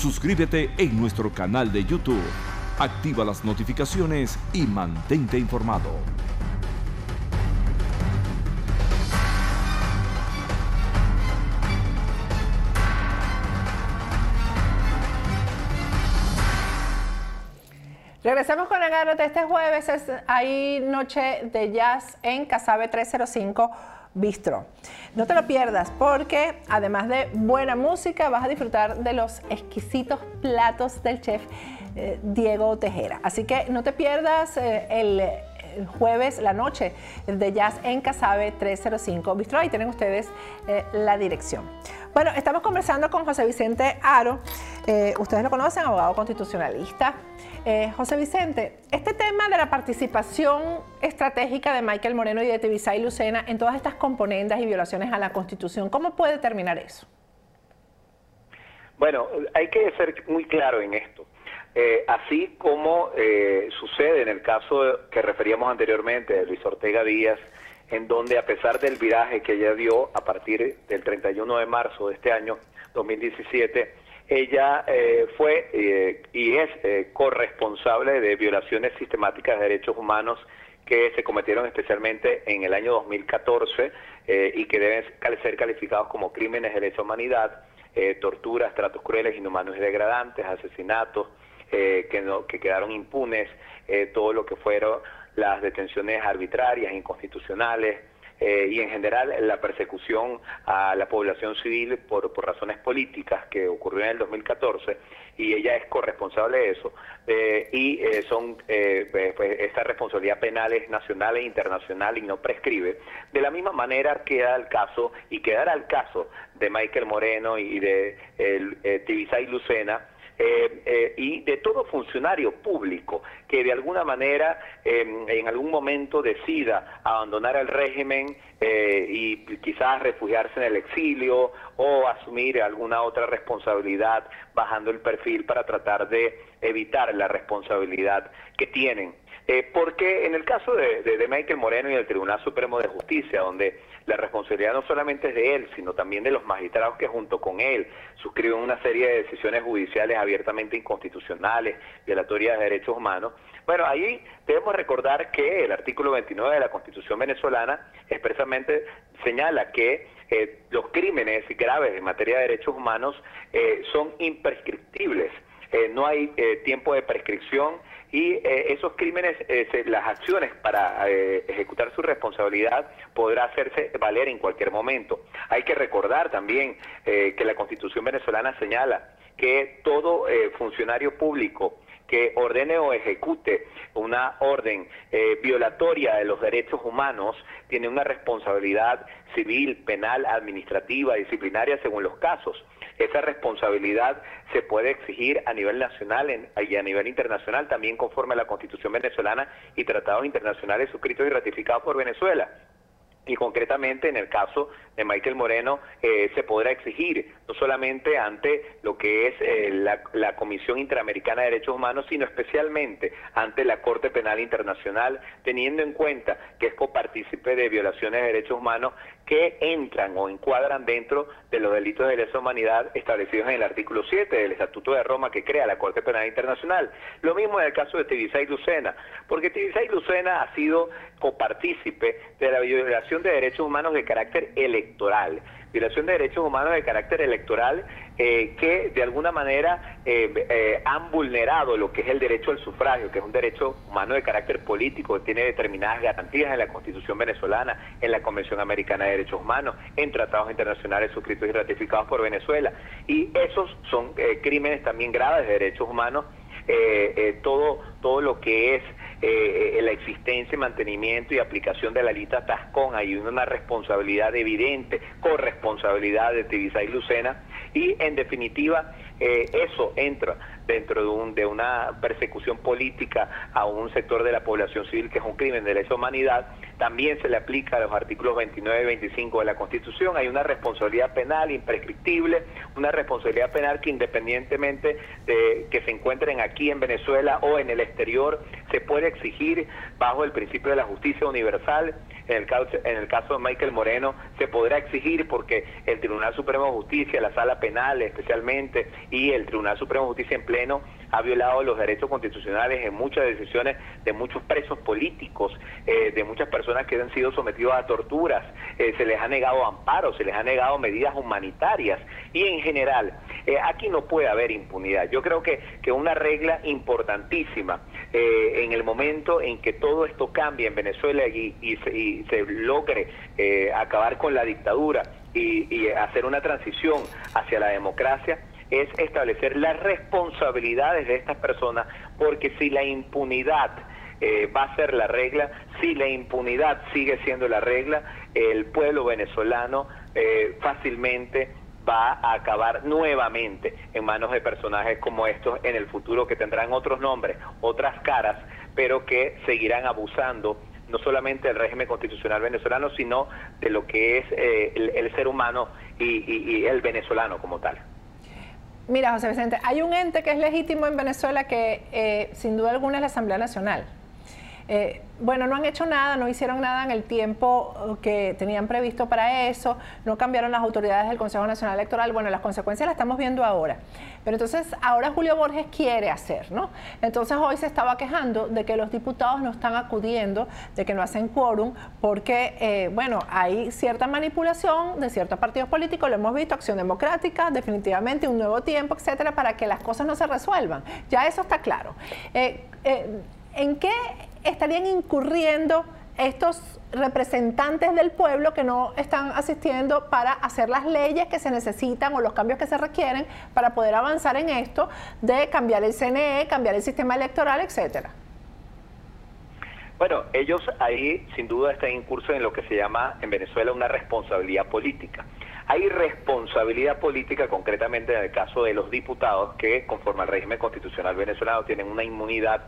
Suscríbete en nuestro canal de YouTube, activa las notificaciones y mantente informado. Regresamos con Agárrate. Este jueves es, hay noche de jazz en Casabe 305 Bistro. No te lo pierdas porque además de buena música vas a disfrutar de los exquisitos platos del chef eh, Diego Tejera. Así que no te pierdas eh, el, jueves, la noche de jazz en Casabe 305 Bistro. Ahí tienen ustedes eh, la dirección. Bueno, estamos conversando con José Vicente Aro. Eh, ustedes lo conocen, abogado constitucionalista. Eh, José Vicente, este tema de la participación estratégica de Michael Moreno y de Tibisay Lucena en todas estas componendas y violaciones a la Constitución, ¿cómo puede terminar eso? Bueno, hay que ser muy claro en esto. Eh, así como eh, sucede en el caso que referíamos anteriormente de Luis Ortega Díaz, en donde a pesar del viraje que ella dio a partir del 31 de marzo de este año 2017, ella eh, fue eh, y es eh, corresponsable de violaciones sistemáticas de derechos humanos que se cometieron especialmente en el año 2014 eh, y que deben ser calificados como crímenes de lesa humanidad, torturas, tratos crueles, inhumanos y degradantes, asesinatos eh, que, no, que quedaron impunes, eh, todo lo que fueron las detenciones arbitrarias, inconstitucionales, eh, y en general la persecución a la población civil por, por razones políticas que ocurrió en el 2014 y ella es corresponsable de eso. Eh, y eh, son eh, pues, pues, esa responsabilidad penal es nacional e internacional y no prescribe. De la misma manera queda el caso y quedará el caso de Michael Moreno y de eh, Tibisay Lucena eh, eh, y de todo funcionario público que de alguna manera eh, en algún momento decida abandonar el régimen eh, y quizás refugiarse en el exilio o asumir alguna otra responsabilidad bajando el perfil para tratar de evitar la responsabilidad que tienen. Eh, porque en el caso de, de, de Michael Moreno y del Tribunal Supremo de Justicia, donde la responsabilidad no solamente es de él, sino también de los magistrados que junto con él suscriben una serie de decisiones judiciales abiertamente inconstitucionales, violatorias de derechos humanos. Bueno, ahí debemos recordar que el artículo 29 de la Constitución venezolana expresamente señala que eh, los crímenes graves en materia de derechos humanos eh, son imprescriptibles. Eh, no hay eh, tiempo de prescripción y eh, esos crímenes, eh, las acciones para eh, ejecutar su responsabilidad podrá hacerse valer en cualquier momento. Hay que recordar también eh, que la Constitución venezolana señala que todo eh, funcionario público que ordene o ejecute una orden eh, violatoria de los derechos humanos tiene una responsabilidad civil, penal, administrativa, disciplinaria según los casos. Esa responsabilidad se puede exigir a nivel nacional en, y a nivel internacional, también conforme a la Constitución venezolana y tratados internacionales suscritos y ratificados por Venezuela y concretamente en el caso de Michael Moreno eh, se podrá exigir no solamente ante lo que es eh, la, Comisión Interamericana de Derechos Humanos, sino especialmente ante la Corte Penal Internacional, teniendo en cuenta que es copartícipe de violaciones de derechos humanos que entran o encuadran dentro de los delitos de lesa humanidad establecidos en el artículo 7 del Estatuto de Roma que crea la Corte Penal Internacional. Lo mismo en el caso de Tibisay Lucena, porque Tibisay Lucena ha sido copartícipe de la violación de derechos humanos de carácter electoral violación de derechos humanos de carácter electoral eh, que de alguna manera eh, eh, han vulnerado lo que es el derecho al sufragio, que es un derecho humano de carácter político, que tiene determinadas garantías en la Constitución venezolana, en la Convención Americana de Derechos Humanos, en tratados internacionales suscritos y ratificados por Venezuela. Y esos son crímenes también graves de derechos humanos. todo, todo lo que es eh, la existencia, mantenimiento y aplicación de la lista Tascón. Hay una responsabilidad evidente, corresponsabilidad de Tibisay Lucena y en definitiva eso entra dentro de, un, de una persecución política a un sector de la población civil que es un crimen de lesa humanidad, también se le aplica a los artículos 29 y 25 de la Constitución. Hay una responsabilidad penal imprescriptible, una responsabilidad penal que independientemente de que se encuentren aquí en Venezuela o en el exterior, se puede exigir bajo el principio de la justicia universal. En el, caso, en el caso de Michael Moreno se podrá exigir porque el Tribunal Supremo de Justicia, la Sala Penal especialmente, y el Tribunal Supremo de Justicia en ha violado los derechos constitucionales en muchas decisiones de muchos presos políticos, eh, de muchas personas que han sido sometidos a torturas, eh, se les ha negado amparo, se les ha negado medidas humanitarias y en general eh, aquí no puede haber impunidad. Yo creo que, que una regla importantísima en el momento en que todo esto cambie en Venezuela y, y, se, logre acabar con la dictadura y hacer una transición hacia la democracia, es establecer las responsabilidades de estas personas, porque si la impunidad eh, va a ser la regla, si la impunidad sigue siendo la regla, el pueblo venezolano eh, fácilmente va a acabar nuevamente en manos de personajes como estos en el futuro que tendrán otros nombres, otras caras, pero que seguirán abusando no solamente del régimen constitucional venezolano, sino de lo que es eh, el, ser humano y el venezolano como tal. Mira, José Vicente, hay un ente que es legítimo en Venezuela que eh, sin duda alguna es la Asamblea Nacional. Eh, bueno, no han hecho nada, no hicieron nada en el tiempo uh, que tenían previsto para eso, no cambiaron las autoridades del Consejo Nacional Electoral. Bueno, las consecuencias las estamos viendo ahora. Pero entonces, ahora Julio Borges quiere hacer, ¿no? Entonces, hoy se estaba quejando de que los diputados no están acudiendo, de que no hacen quórum, porque, eh, bueno, hay cierta manipulación de ciertos partidos políticos, lo hemos visto, Acción Democrática, definitivamente un nuevo tiempo, etcétera, para que las cosas no se resuelvan. Ya eso está claro. Eh, ¿En qué estarían incurriendo estos representantes del pueblo que no están asistiendo para hacer las leyes que se necesitan o los cambios que se requieren para poder avanzar en esto de cambiar el CNE, cambiar el sistema electoral, etcétera. Bueno, ellos ahí sin duda están en curso en lo que se llama en Venezuela una responsabilidad política. Hay responsabilidad política concretamente en el caso de los diputados que conforme al régimen constitucional venezolano tienen una inmunidad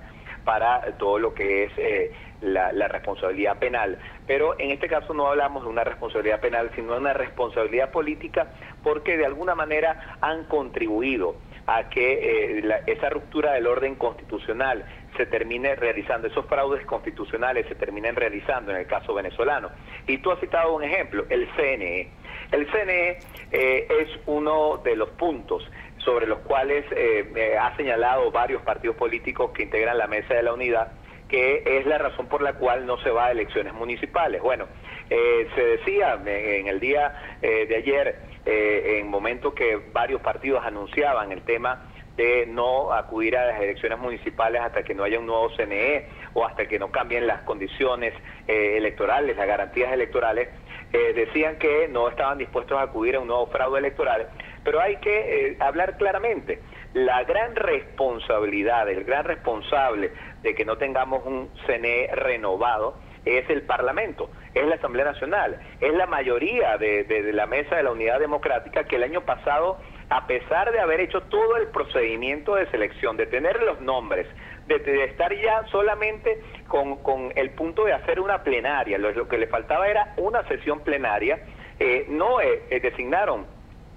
para todo lo que es eh, la, responsabilidad penal. Pero en este caso no hablamos de una responsabilidad penal, sino de una responsabilidad política porque de alguna manera han contribuido a que eh, esa ruptura del orden constitucional se termine realizando, esos fraudes constitucionales se terminen realizando en el caso venezolano. Y tú has citado un ejemplo, el CNE. El CNE eh, es uno de los puntos sobre los cuales eh, ha señalado varios partidos políticos que integran la mesa de la unidad, que es la razón por la cual no se va a elecciones municipales. Bueno, eh, se decía en el día eh, de ayer, en momento que varios partidos anunciaban el tema de no acudir a las elecciones municipales hasta que no haya un nuevo CNE o hasta que no cambien las condiciones electorales, las garantías electorales, decían que no estaban dispuestos a acudir a un nuevo fraude electoral pero hay que eh, hablar claramente. La gran responsabilidad, el gran responsable de que no tengamos un CNE renovado es el Parlamento, es la Asamblea Nacional, es la mayoría de, la Mesa de la Unidad Democrática que el año pasado, a pesar de haber hecho todo el procedimiento de selección, de tener los nombres, de, estar ya solamente con, el punto de hacer una plenaria, lo, que le faltaba era una sesión plenaria, eh, no eh, designaron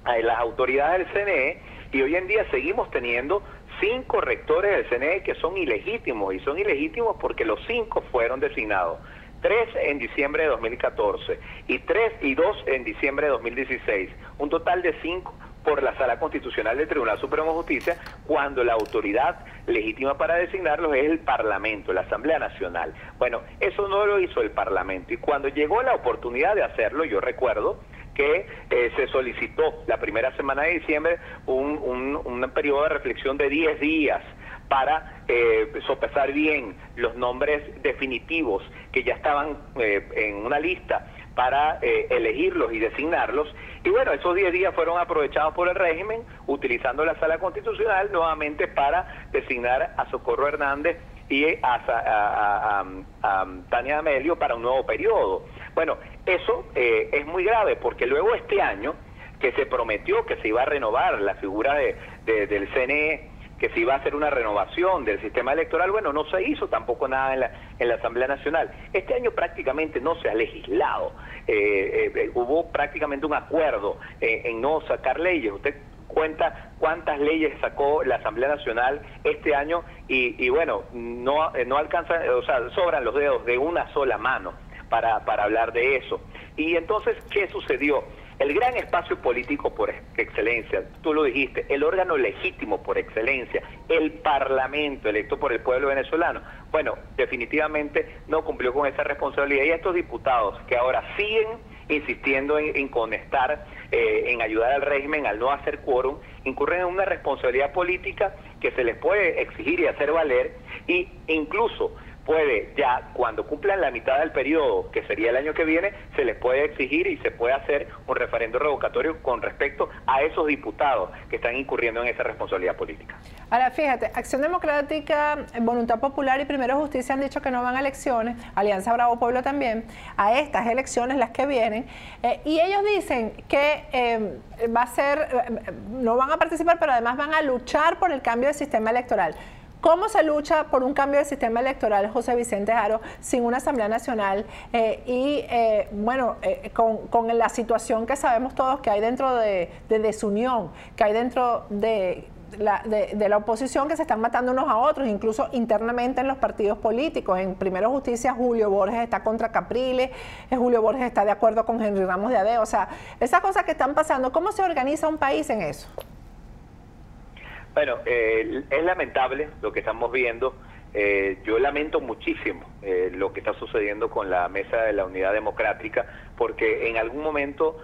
a las autoridades del CNE y hoy en día seguimos teniendo cinco rectores del CNE que son ilegítimos y son ilegítimos porque los cinco fueron designados. Tres en diciembre de 2014 y tres y dos en diciembre de 2016. Un total de cinco por la Sala Constitucional del Tribunal Supremo de Justicia, cuando la autoridad legítima para designarlos es el Parlamento, la Asamblea Nacional. Bueno, eso no lo hizo el Parlamento y cuando llegó la oportunidad de hacerlo, yo recuerdo, que eh, se solicitó la primera semana de diciembre un, un, periodo de reflexión de 10 días para eh, sopesar bien los nombres definitivos que ya estaban eh, en una lista para eh, elegirlos y designarlos. Y bueno, esos 10 días fueron aprovechados por el régimen, utilizando la sala constitucional nuevamente para designar a Socorro Hernández y a, Tania Amelio para un nuevo periodo. Bueno, eso eh, es muy grave porque luego este año que se prometió que se iba a renovar la figura de, del CNE, que se iba a hacer una renovación del sistema electoral, bueno, no se hizo tampoco nada en la, en la Asamblea Nacional. Este año prácticamente no se ha legislado, eh, eh, hubo prácticamente un acuerdo en no sacar leyes. Usted cuenta cuántas leyes sacó la Asamblea Nacional este año y, y bueno, no, no alcanza, o sea, sobran los dedos de una sola mano para, para hablar de eso. Y entonces, ¿qué sucedió? El gran espacio político por excelencia, tú lo dijiste, el órgano legítimo por excelencia, el Parlamento electo por el pueblo venezolano, bueno, definitivamente no cumplió con esa responsabilidad. Y estos diputados que ahora siguen insistiendo en, conectar, eh, en ayudar al régimen al no hacer quórum, incurren en una responsabilidad política que se les puede exigir y hacer valer, e incluso puede ya cuando cumplan la mitad del periodo, que sería el año que viene, se les puede exigir y se puede hacer un referendo revocatorio con respecto a esos diputados que están incurriendo en esa responsabilidad política. Ahora, fíjate, Acción Democrática, Voluntad Popular y Primero Justicia han dicho que no van a elecciones, Alianza Bravo Pueblo también, a estas elecciones, las que vienen, eh, y ellos dicen que eh, va a ser, eh, no van a participar, pero además van a luchar por el cambio del sistema electoral. ¿Cómo se lucha por un cambio del sistema electoral, José Vicente Jaro, sin una Asamblea Nacional eh, y, eh, bueno, eh, con, la situación que sabemos todos que hay dentro de, desunión, que hay dentro de la, de, oposición que se están matando unos a otros, incluso internamente en los partidos políticos. En Primero Justicia, Julio Borges está contra Capriles, Julio Borges está de acuerdo con Henry Ramos de Adeo. O sea, esas cosas que están pasando, ¿cómo se organiza un país en eso? Bueno, eh, es lamentable lo que estamos viendo. Eh, yo lamento muchísimo eh, lo que está sucediendo con la Mesa de la Unidad Democrática, porque en algún momento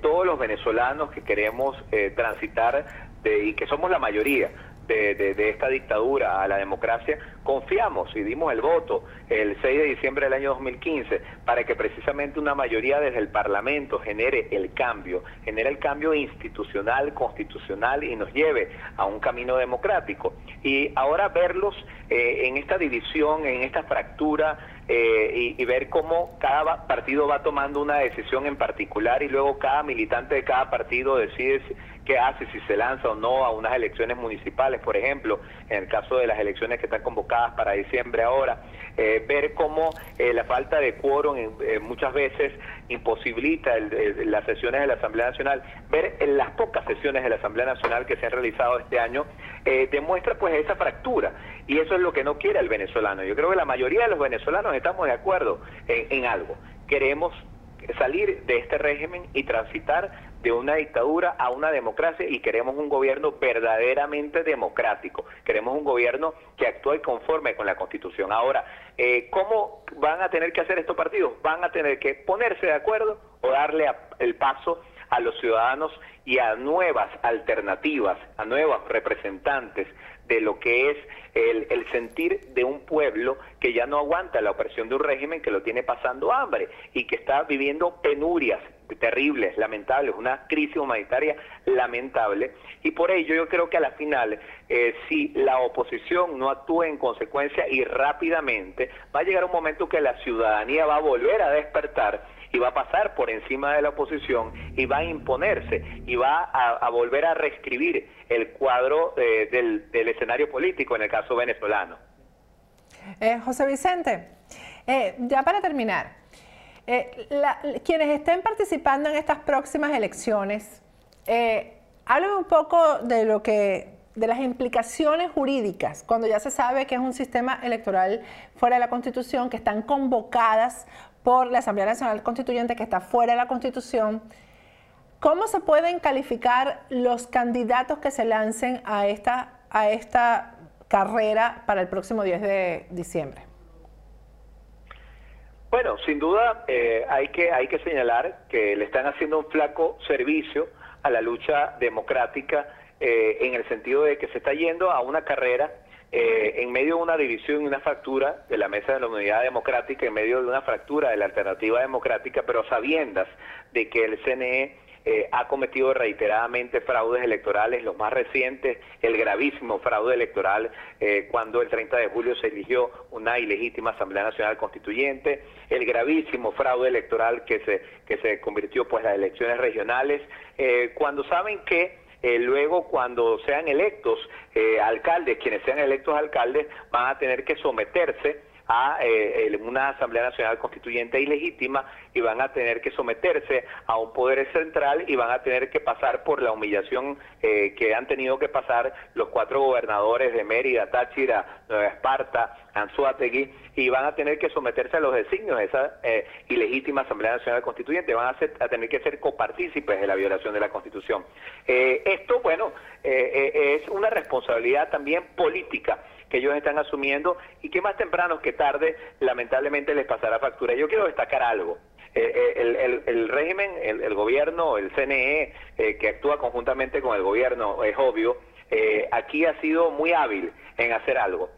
todos los venezolanos que queremos transitar y que somos la mayoría, de, esta dictadura a la democracia, confiamos y dimos el voto el 6 de diciembre del año 2015 para que precisamente una mayoría desde el Parlamento genere el cambio, genere el cambio institucional, constitucional y nos lleve a un camino democrático. Y ahora verlos eh, en esta división, en esta fractura, eh, y, ver cómo cada partido va tomando una decisión en particular y luego cada militante de cada partido decide qué hace, si se lanza o no a unas elecciones municipales, por ejemplo, en el caso de las elecciones que están convocadas para diciembre ahora, eh, ver cómo eh, la falta de quórum eh, muchas veces imposibilita las sesiones de la Asamblea Nacional, ver en las pocas sesiones de la Asamblea Nacional que se han realizado este año, demuestra pues esa fractura y eso es lo que no quiere el venezolano. Yo creo que la mayoría de los venezolanos estamos de acuerdo en algo. Queremos salir de este régimen y transitar de una dictadura a una democracia y queremos un gobierno verdaderamente democrático. Queremos un gobierno que actúe conforme con la Constitución. Ahora, eh, ¿cómo van a tener que hacer estos partidos? Van a tener que ponerse de acuerdo o darle el paso a los ciudadanos y a nuevas alternativas, a nuevos representantes de lo que es el, el, sentir de un pueblo que ya no aguanta la opresión de un régimen que lo tiene pasando hambre y que está viviendo penurias terribles, lamentables, una crisis humanitaria lamentable. Y por ello yo creo que a la final, eh, si la oposición no actúa en consecuencia y rápidamente, va a llegar un momento que la ciudadanía va a volver a despertar y va a pasar por encima de la oposición y va a imponerse y va a, volver a reescribir el cuadro eh, del, escenario político en el caso venezolano. Eh, José Vicente, eh, ya para terminar, quienes estén participando en estas próximas elecciones, háblame un poco de lo que de las implicaciones jurídicas, cuando ya se sabe que es un sistema electoral fuera de la Constitución, que están convocadas por la Asamblea Nacional Constituyente que está fuera de la Constitución, ¿cómo se pueden calificar los candidatos que se lancen a esta, a esta carrera para el próximo 10 de diciembre? Bueno, sin duda eh, hay, que, hay que señalar que le están haciendo un flaco servicio a la lucha democrática eh, en el sentido de que se está yendo a una carrera eh, en medio de una división y una fractura de la mesa de la unidad democrática, en medio de una fractura de la alternativa democrática, pero sabiendas de que el CNE eh, ha cometido reiteradamente fraudes electorales, los más recientes, el gravísimo fraude electoral eh, cuando el 30 de julio se eligió una ilegítima Asamblea Nacional Constituyente, el gravísimo fraude electoral que se, que se convirtió pues las elecciones regionales, eh, cuando saben que luego cuando sean electos alcaldes, quienes sean electos alcaldes, van a tener que someterse a eh, una Asamblea Nacional Constituyente ilegítima y van a tener que someterse a un poder central y van a tener que pasar por la humillación eh, que han tenido que pasar los cuatro gobernadores de Mérida, Táchira, Nueva Esparta, Anzuategui, y van a tener que someterse a los designios de esa eh, ilegítima Asamblea Nacional Constituyente, van a, a, tener que ser copartícipes de la violación de la Constitución. esto, bueno, es una responsabilidad también política que ellos están asumiendo y que más temprano que tarde lamentablemente les pasará factura. Yo quiero destacar algo. Eh, eh, el, régimen, el, gobierno, el CNE, eh, que actúa conjuntamente con el gobierno, es obvio, aquí ha sido muy hábil en hacer algo.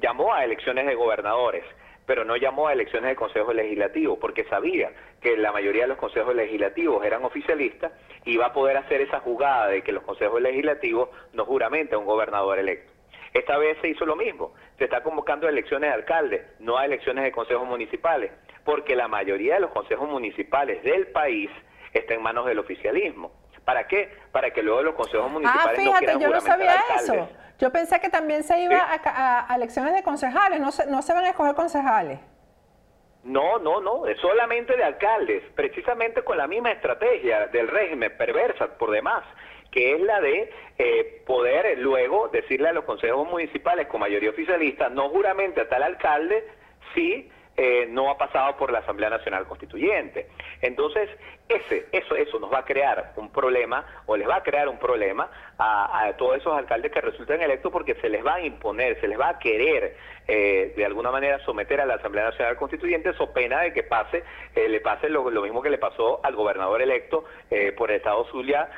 llamó a elecciones de gobernadores, pero no llamó a elecciones de consejos legislativos, porque sabía que la mayoría de los consejos legislativos eran oficialistas y va a poder hacer esa jugada de que los consejos legislativos no juramenten a un gobernador electo. Esta vez se hizo lo mismo. Se está convocando a elecciones de alcaldes, no a elecciones de consejos municipales, porque la mayoría de los consejos municipales del país está en manos del oficialismo. ¿Para qué? Para que luego los consejos municipales ah, fíjate, yo no sabía eso. Yo pensé que también se iba a, elecciones de concejales, no se, no se van a escoger concejales. No, no, no, es solamente de alcaldes, precisamente con la misma estrategia del régimen perversa por demás que es la de eh, poder luego decirle a los consejos municipales con mayoría oficialista, no juramente a tal alcalde, si eh, no ha pasado por la Asamblea Nacional Constituyente. Entonces, ese, eso, eso nos va a crear un problema, o les va a crear un problema a, todos esos alcaldes que resulten electos porque se les va a imponer, se les va a querer eh, de alguna manera someter a la Asamblea Nacional Constituyente, so pena de que pase, eh, le pase lo, mismo que le pasó al gobernador electo por el Estado Zulia,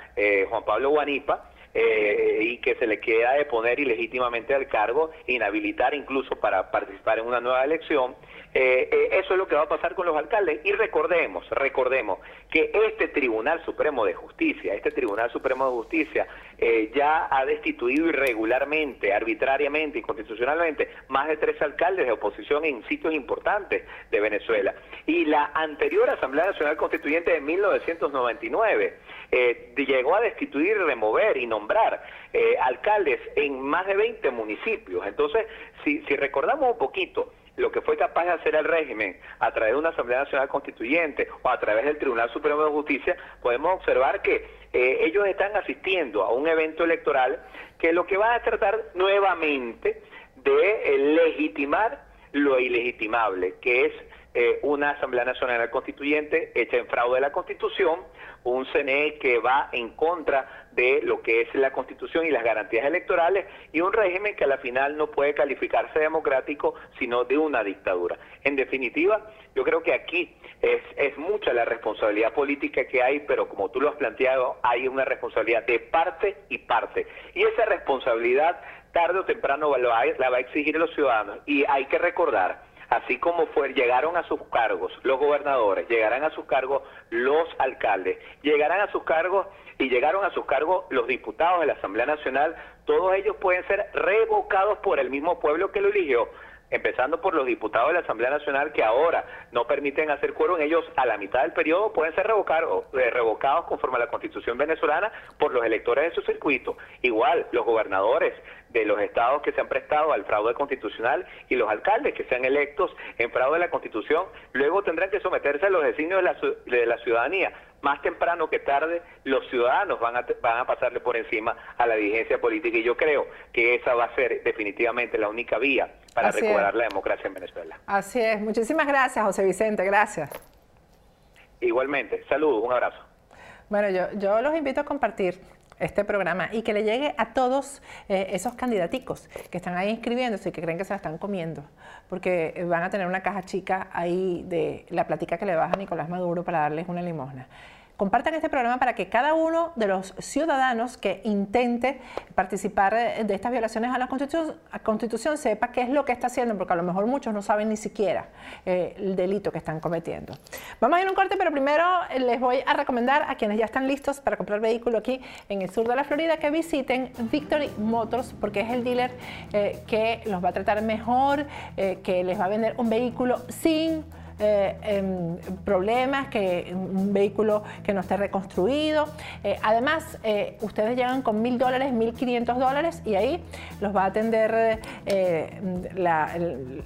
Juan Pablo Guanipa, y que se le queda de poner ilegítimamente al cargo, inhabilitar incluso para participar en una nueva elección. Eh, eh, eso es lo que va a pasar con los alcaldes. Y recordemos, recordemos que este Tribunal Supremo de Justicia, este Tribunal Supremo de Justicia eh, ya ha destituido irregularmente, arbitrariamente y constitucionalmente más de tres alcaldes de oposición en sitios importantes de Venezuela. Y la anterior Asamblea Nacional Constituyente de 1999 llegó a destituir, remover y nombrar alcaldes en más de 20 municipios. Entonces, si, si recordamos un poquito, lo que fue capaz de hacer el régimen a través de una Asamblea Nacional Constituyente o a través del Tribunal Supremo de Justicia, podemos observar que eh, ellos están asistiendo a un evento electoral que lo que va a tratar nuevamente de eh, legitimar lo ilegitimable, que es eh, una Asamblea Nacional Constituyente hecha en fraude de la Constitución, un CNE que va en contra de lo que es la Constitución y las garantías electorales y un régimen que a la final no puede calificarse democrático, sino de una dictadura. En definitiva, yo creo que aquí es, es mucha la responsabilidad política que hay, pero como tú lo has planteado, hay una responsabilidad de parte y parte. Y esa responsabilidad tarde o temprano la va a exigir los ciudadanos. Y hay que recordar así como fue, llegaron a sus cargos los gobernadores, llegarán a sus cargos los alcaldes, llegarán a sus cargos y llegaron a sus cargos los diputados de la Asamblea Nacional, todos ellos pueden ser revocados por el mismo pueblo que lo eligió empezando por los diputados de la Asamblea Nacional que ahora no permiten hacer quórum, ellos a la mitad del periodo pueden ser revocados, eh, revocados conforme a la Constitución venezolana por los electores de su circuito. Igual, los gobernadores de los estados que se han prestado al fraude constitucional y los alcaldes que sean electos en fraude de la Constitución, luego tendrán que someterse a los designios de la, de la ciudadanía más temprano que tarde los ciudadanos van a, van a pasarle por encima a la dirigencia política y yo creo que esa va a ser definitivamente la única vía para recuperar la democracia en Venezuela. Así es. Muchísimas gracias, José Vicente. Gracias. Igualmente. Saludos. Un abrazo. Bueno, yo, yo los invito a compartir este programa y que le llegue a todos eh, esos candidaticos que están ahí inscribiéndose y que creen que se la están comiendo, porque van a tener una caja chica ahí de la platica que le baja Nicolás Maduro para darles una limosna. Compartan este programa para que cada uno de los ciudadanos que intente participar de estas violaciones a la Constitución, sepa qué es lo que está haciendo, porque a lo mejor muchos no saben ni siquiera eh, el delito que están cometiendo. Vamos a ir a un corte, pero primero eh, les voy a recomendar a quienes ya están listos para comprar vehículo aquí en el sur de la Florida que visiten Victory Motors, porque es el dealer eh, que los va a tratar mejor, que les va a vender un vehículo sin eh, em, problemas, que un vehículo que no esté reconstruido. Eh, además, eh, ustedes llegan con mil dólares, mil quinientos dólares y ahí los va a atender,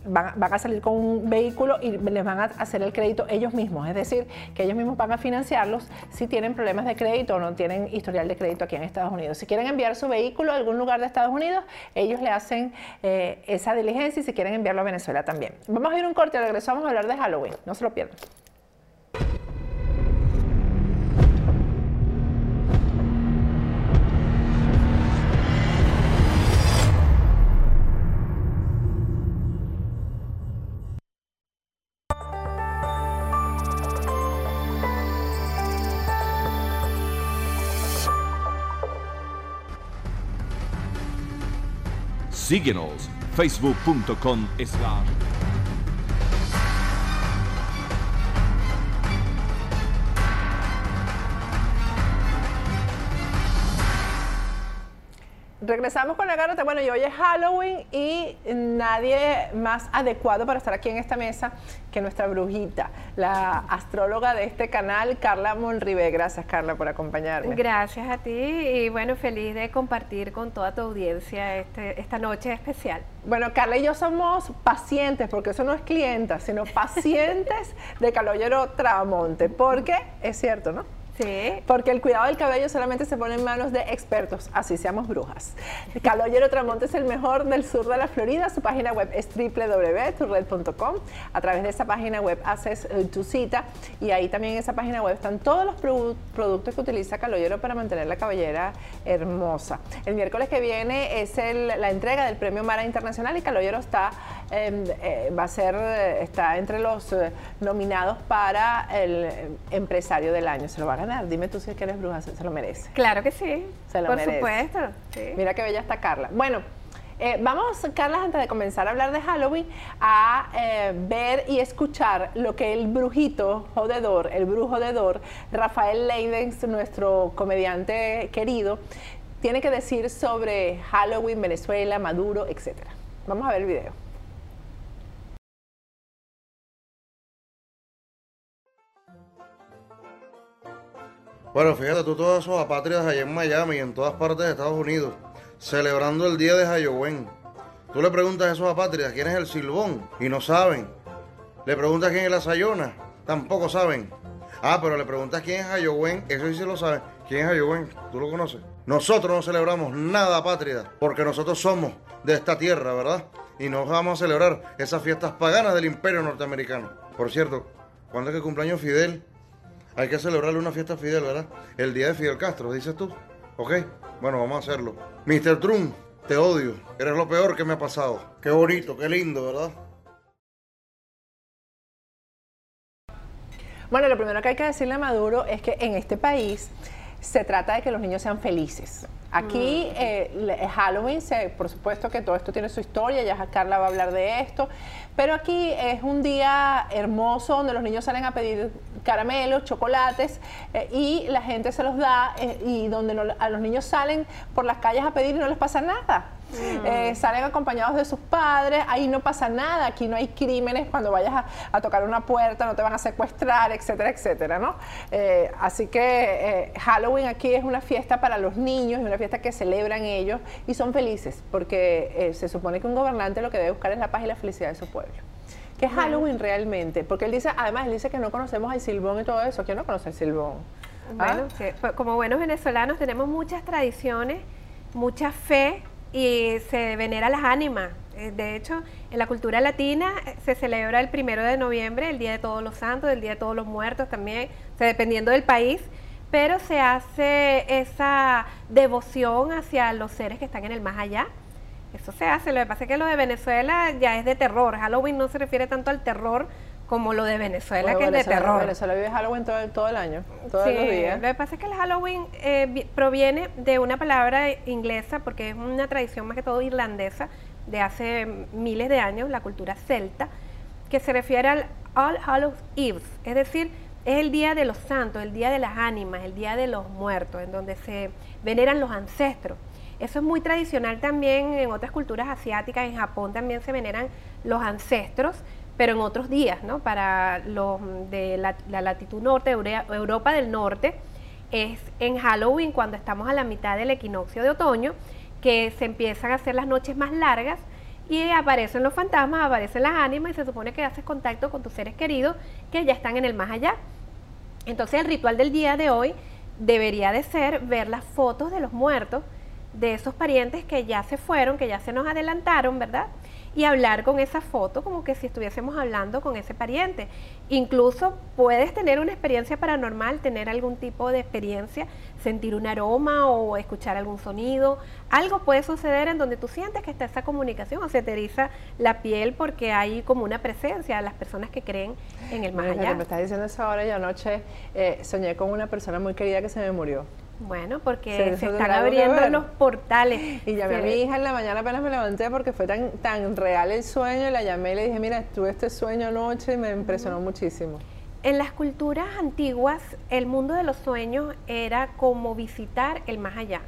van, a salir con un vehículo y les van a hacer el crédito ellos mismos. Es decir, que ellos mismos van a financiarlos si tienen problemas de crédito o no tienen historial de crédito aquí en Estados Unidos. Si quieren enviar su vehículo a algún lugar de Estados Unidos, ellos le hacen esa diligencia y si quieren enviarlo a Venezuela también. Vamos a ir un corte, regresamos a hablar de Halloween. No se lo pierdan. Síguenos facebook.com slash regresamos con la garota. Bueno, y hoy es Halloween y nadie más adecuado para estar aquí en esta mesa que nuestra brujita, la astróloga de este canal, Carla Monribe. Gracias, Carla, por acompañarme. Gracias a ti y bueno, feliz de compartir con toda tu audiencia este, esta noche especial. Bueno, Carla y yo somos pacientes, porque eso no es clienta, sino pacientes de Caloyero Tramonte, porque es cierto, ¿no? Sí. Porque el cuidado del cabello solamente se pone en manos de expertos, así seamos brujas. Caloyero Tramonte es el mejor del sur de la Florida. Su página web es www.turred.com. A través de esa página web haces eh, tu cita y ahí también en esa página web están todos los productos que utiliza Caloyero para mantener la cabellera hermosa. El miércoles que viene es la entrega del Premio Mara Internacional y Caloyero está, em, eh, va a ser, eh, está entre los nominados para el empresario del año. Se lo va a ganar. Dime tú si es que eres bruja, se, lo merece. Claro que sí. Se lo Por supuesto. Mira qué bella está Carla. Bueno. Eh, vamos, Carla, antes de comenzar a hablar de Halloween, a eh, ver y escuchar lo que el brujito jodedor, el brujo jodedor, Rafael Leidens, nuestro comediante querido, tiene que decir sobre Halloween, Venezuela, Maduro, etc. Vamos a ver el video. Bueno, fíjate tú todos esos apátridas allá en Miami y en todas partes de Estados Unidos, celebrando el día de Halloween. Tú le preguntas a esos apátridas quién es el Silbón y no saben. Le preguntas quién es la Sayona, tampoco saben. Ah, pero le preguntas quién es Halloween, eso sí se lo saben. ¿Quién es Halloween? ¿Tú lo conoces? Nosotros no celebramos nada apátrida, porque nosotros somos de esta tierra, ¿verdad? Y no vamos a celebrar esas fiestas paganas del imperio norteamericano. Por cierto, ¿cuándo es que cumpleaños Fidel? Hay que celebrarle una fiesta Fidel, ¿verdad? El día de Fidel Castro, dices tú. ¿Ok? Bueno, vamos a hacerlo. Mr. Trump, te odio. Eres lo peor que me ha pasado. Qué bonito, qué lindo, ¿verdad? Bueno, lo primero que hay que decirle a Maduro es que en este país se trata de que los niños sean felices. Aquí mm. eh, Halloween, por supuesto que todo esto tiene su historia, ya Carla va a hablar de esto, pero aquí es un día hermoso donde los niños salen a pedir caramelos, chocolates eh, y la gente se los da eh, y donde a los niños salen por las calles a pedir y no les pasa nada. Mm. Eh, salen acompañados de sus padres, ahí no pasa nada, aquí no hay crímenes, cuando vayas a, tocar una puerta no te van a secuestrar, etcétera, etcétera, ¿no? así que Halloween aquí es una fiesta para los niños, es una fiesta que celebran ellos y son felices, porque se supone que un gobernante lo que debe buscar es la paz y la felicidad de su pueblo. ¿Qué es Halloween realmente? Porque él dice, además, él dice que no conocemos al silbón y todo eso. ¿Quién no conoce el silbón? Bueno, ¿Ah? pues, como buenos venezolanos tenemos muchas tradiciones, mucha fe y se venera las ánimas. Eh, de hecho, en la cultura latina eh, se celebra el primero de noviembre, el Día de Todos los Santos, el Día de Todos los Muertos también, dependiendo del país, pero se hace esa devoción hacia los seres que están en el más allá. Eso se hace, lo que pasa es que lo de Venezuela ya es de terror. Halloween no se refiere tanto al terror como lo de Venezuela, que es de terror. Venezuela vive Halloween todo, todo el año, todos los días. Lo que pasa es que el Halloween eh, proviene de una palabra inglesa, porque es una tradición más que todo irlandesa, de hace miles de años, la cultura celta, que se refiere al All Hallows Eve, es decir, es el día de los santos, el día de las ánimas, el día de los muertos, en donde se veneran los ancestros. Eso es muy tradicional también en otras culturas asiáticas, en Japón también se veneran los ancestros, pero en otros días, ¿no? Para los de la, latitud norte, Europa del norte, es en Halloween cuando estamos a la mitad del equinoccio de otoño, que se empiezan a hacer las noches más largas y aparecen los fantasmas, aparecen las ánimas y se supone que haces contacto con tus seres queridos que ya están en el más allá. Entonces el ritual del día de hoy debería de ser ver las fotos de los muertos, de esos parientes que ya se fueron, que ya se nos adelantaron, ¿verdad? Y hablar con esa foto como que si estuviésemos hablando con ese pariente. Incluso puedes tener una experiencia paranormal, tener algún tipo de experiencia, sentir un aroma o escuchar algún sonido. Algo puede suceder en donde tú sientes que está esa comunicación o se te eriza la piel porque hay como una presencia de las personas que creen en el más allá. Me estás diciendo eso ahora, yo anoche eh, soñé con una persona muy querida que se me murió. Bueno, porque se, están abriendo los portales. Y llamé a mi hija en la mañana apenas me levanté porque fue tan, tan real el sueño. Y la llamé y le dije, mira, tuve este sueño anoche y me impresionó muchísimo. En las culturas antiguas, el mundo de los sueños era como visitar el más allá.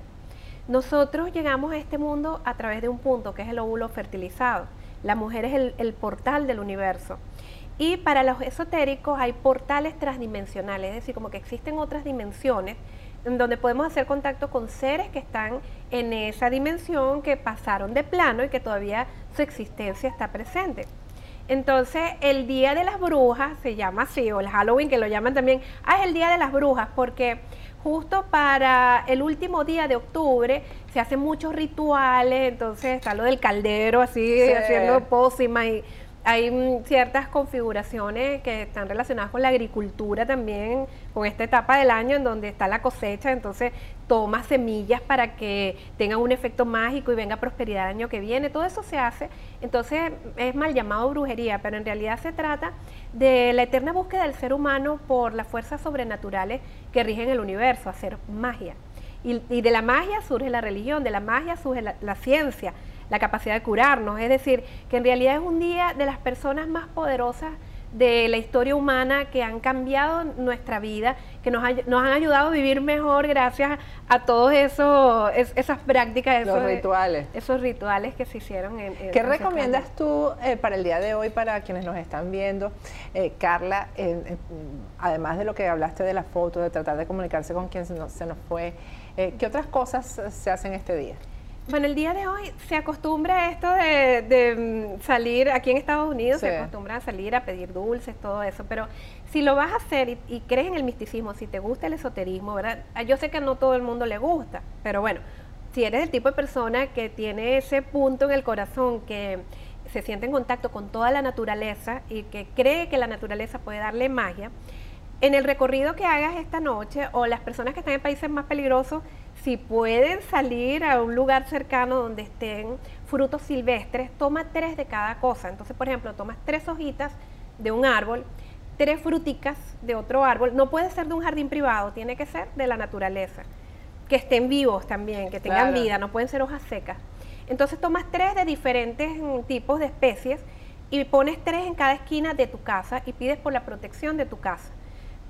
Nosotros llegamos a este mundo a través de un punto, que es el óvulo fertilizado. La mujer es el, el portal del universo. Y para los esotéricos hay portales transdimensionales, es decir, como que existen otras dimensiones en donde podemos hacer contacto con seres que están en esa dimensión, que pasaron de plano y que todavía su existencia está presente. Entonces, el Día de las Brujas se llama así, o el Halloween, que lo llaman también, ah, es el Día de las Brujas, porque justo para el último día de octubre se hacen muchos rituales, entonces está lo del caldero, así, haciendo pócimas y hay mm, ciertas configuraciones que están relacionadas con la agricultura también, con esta etapa del año en donde está la cosecha, entonces toma semillas para que tengan un efecto mágico y venga prosperidad el año que viene, todo eso se hace, entonces es mal llamado brujería, pero en realidad se trata de la eterna búsqueda del ser humano por las fuerzas sobrenaturales que rigen el universo, hacer magia. Y, de la magia surge la religión, de la magia surge la ciencia, la capacidad de curarnos. Es decir, que en realidad es un día de las personas más poderosas de la historia humana que han cambiado nuestra vida, que nos, nos han ayudado a vivir mejor gracias a todos esos esas prácticas, esos rituales. Esos rituales que se hicieron. En, ¿Qué recomiendas tú eh, para el día de hoy, para quienes nos están viendo? Eh, Carla, además de lo que hablaste de la foto, de tratar de comunicarse con quien se nos, se nos fue, eh, ¿qué otras cosas se hacen este día? Bueno, el día de hoy se acostumbra esto de, mm, salir, aquí en Estados Unidos se acostumbra a salir a pedir dulces, todo eso, pero si lo vas a hacer y, crees en el misticismo, si te gusta el esoterismo, ¿verdad? Ah, yo sé que no todo el mundo le gusta, pero bueno, si eres el tipo de persona que tiene ese punto en el corazón, que se siente en contacto con toda la naturaleza y que cree que la naturaleza puede darle magia, en el recorrido que hagas esta noche o las personas que están en países más peligrosos, si pueden salir a un lugar cercano donde estén frutos silvestres, toma tres de cada cosa. Entonces, por ejemplo, tomas tres hojitas de un árbol, tres fruticas de otro árbol. No puede ser de un jardín privado, tiene que ser de la naturaleza. Que estén vivos también, que tengan vida, no pueden ser hojas secas. Entonces tomas tres de diferentes tipos de especies y pones tres en cada esquina de tu casa y pides por la protección de tu casa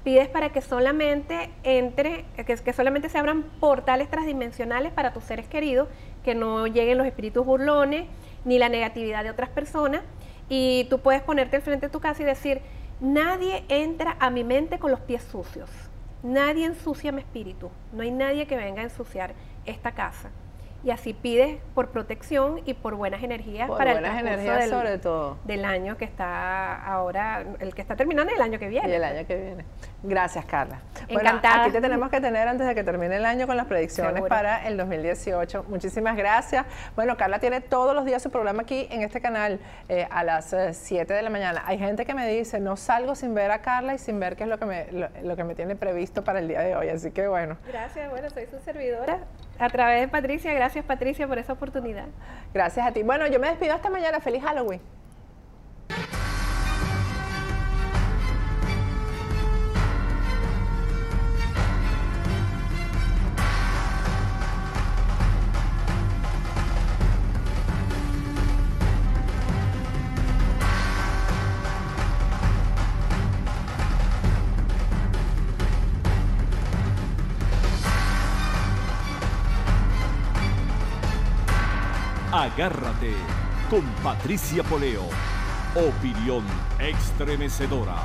pides para que solamente entre, que, solamente se abran portales transdimensionales para tus seres queridos, que no lleguen los espíritus burlones ni la negatividad de otras personas. Y tú puedes ponerte al frente de tu casa y decir, nadie entra a mi mente con los pies sucios, nadie ensucia mi espíritu, no hay nadie que venga a ensuciar esta casa y así pides por protección y por buenas energías para el energías del, sobre todo. del año que está ahora el que está terminando y el año que viene. Y el año que viene. Gracias Carla. Encantada. aquí te tenemos que tener antes de que termine el año con las predicciones para el 2018 muchísimas gracias. Bueno Carla tiene todos los días su programa aquí en este canal eh, a las 7 eh, de la mañana. Hay gente que me dice no salgo sin ver a Carla y sin ver qué es lo que me lo que me tiene previsto para el día de hoy así que bueno. Gracias. Bueno soy su servidora a través de Patricia. Gracias Patricia por esa oportunidad. Gracias a ti. Bueno, yo me despido hasta mañana. Feliz Halloween. Agárrate con Patricia Poleo. Opinión estremecedora.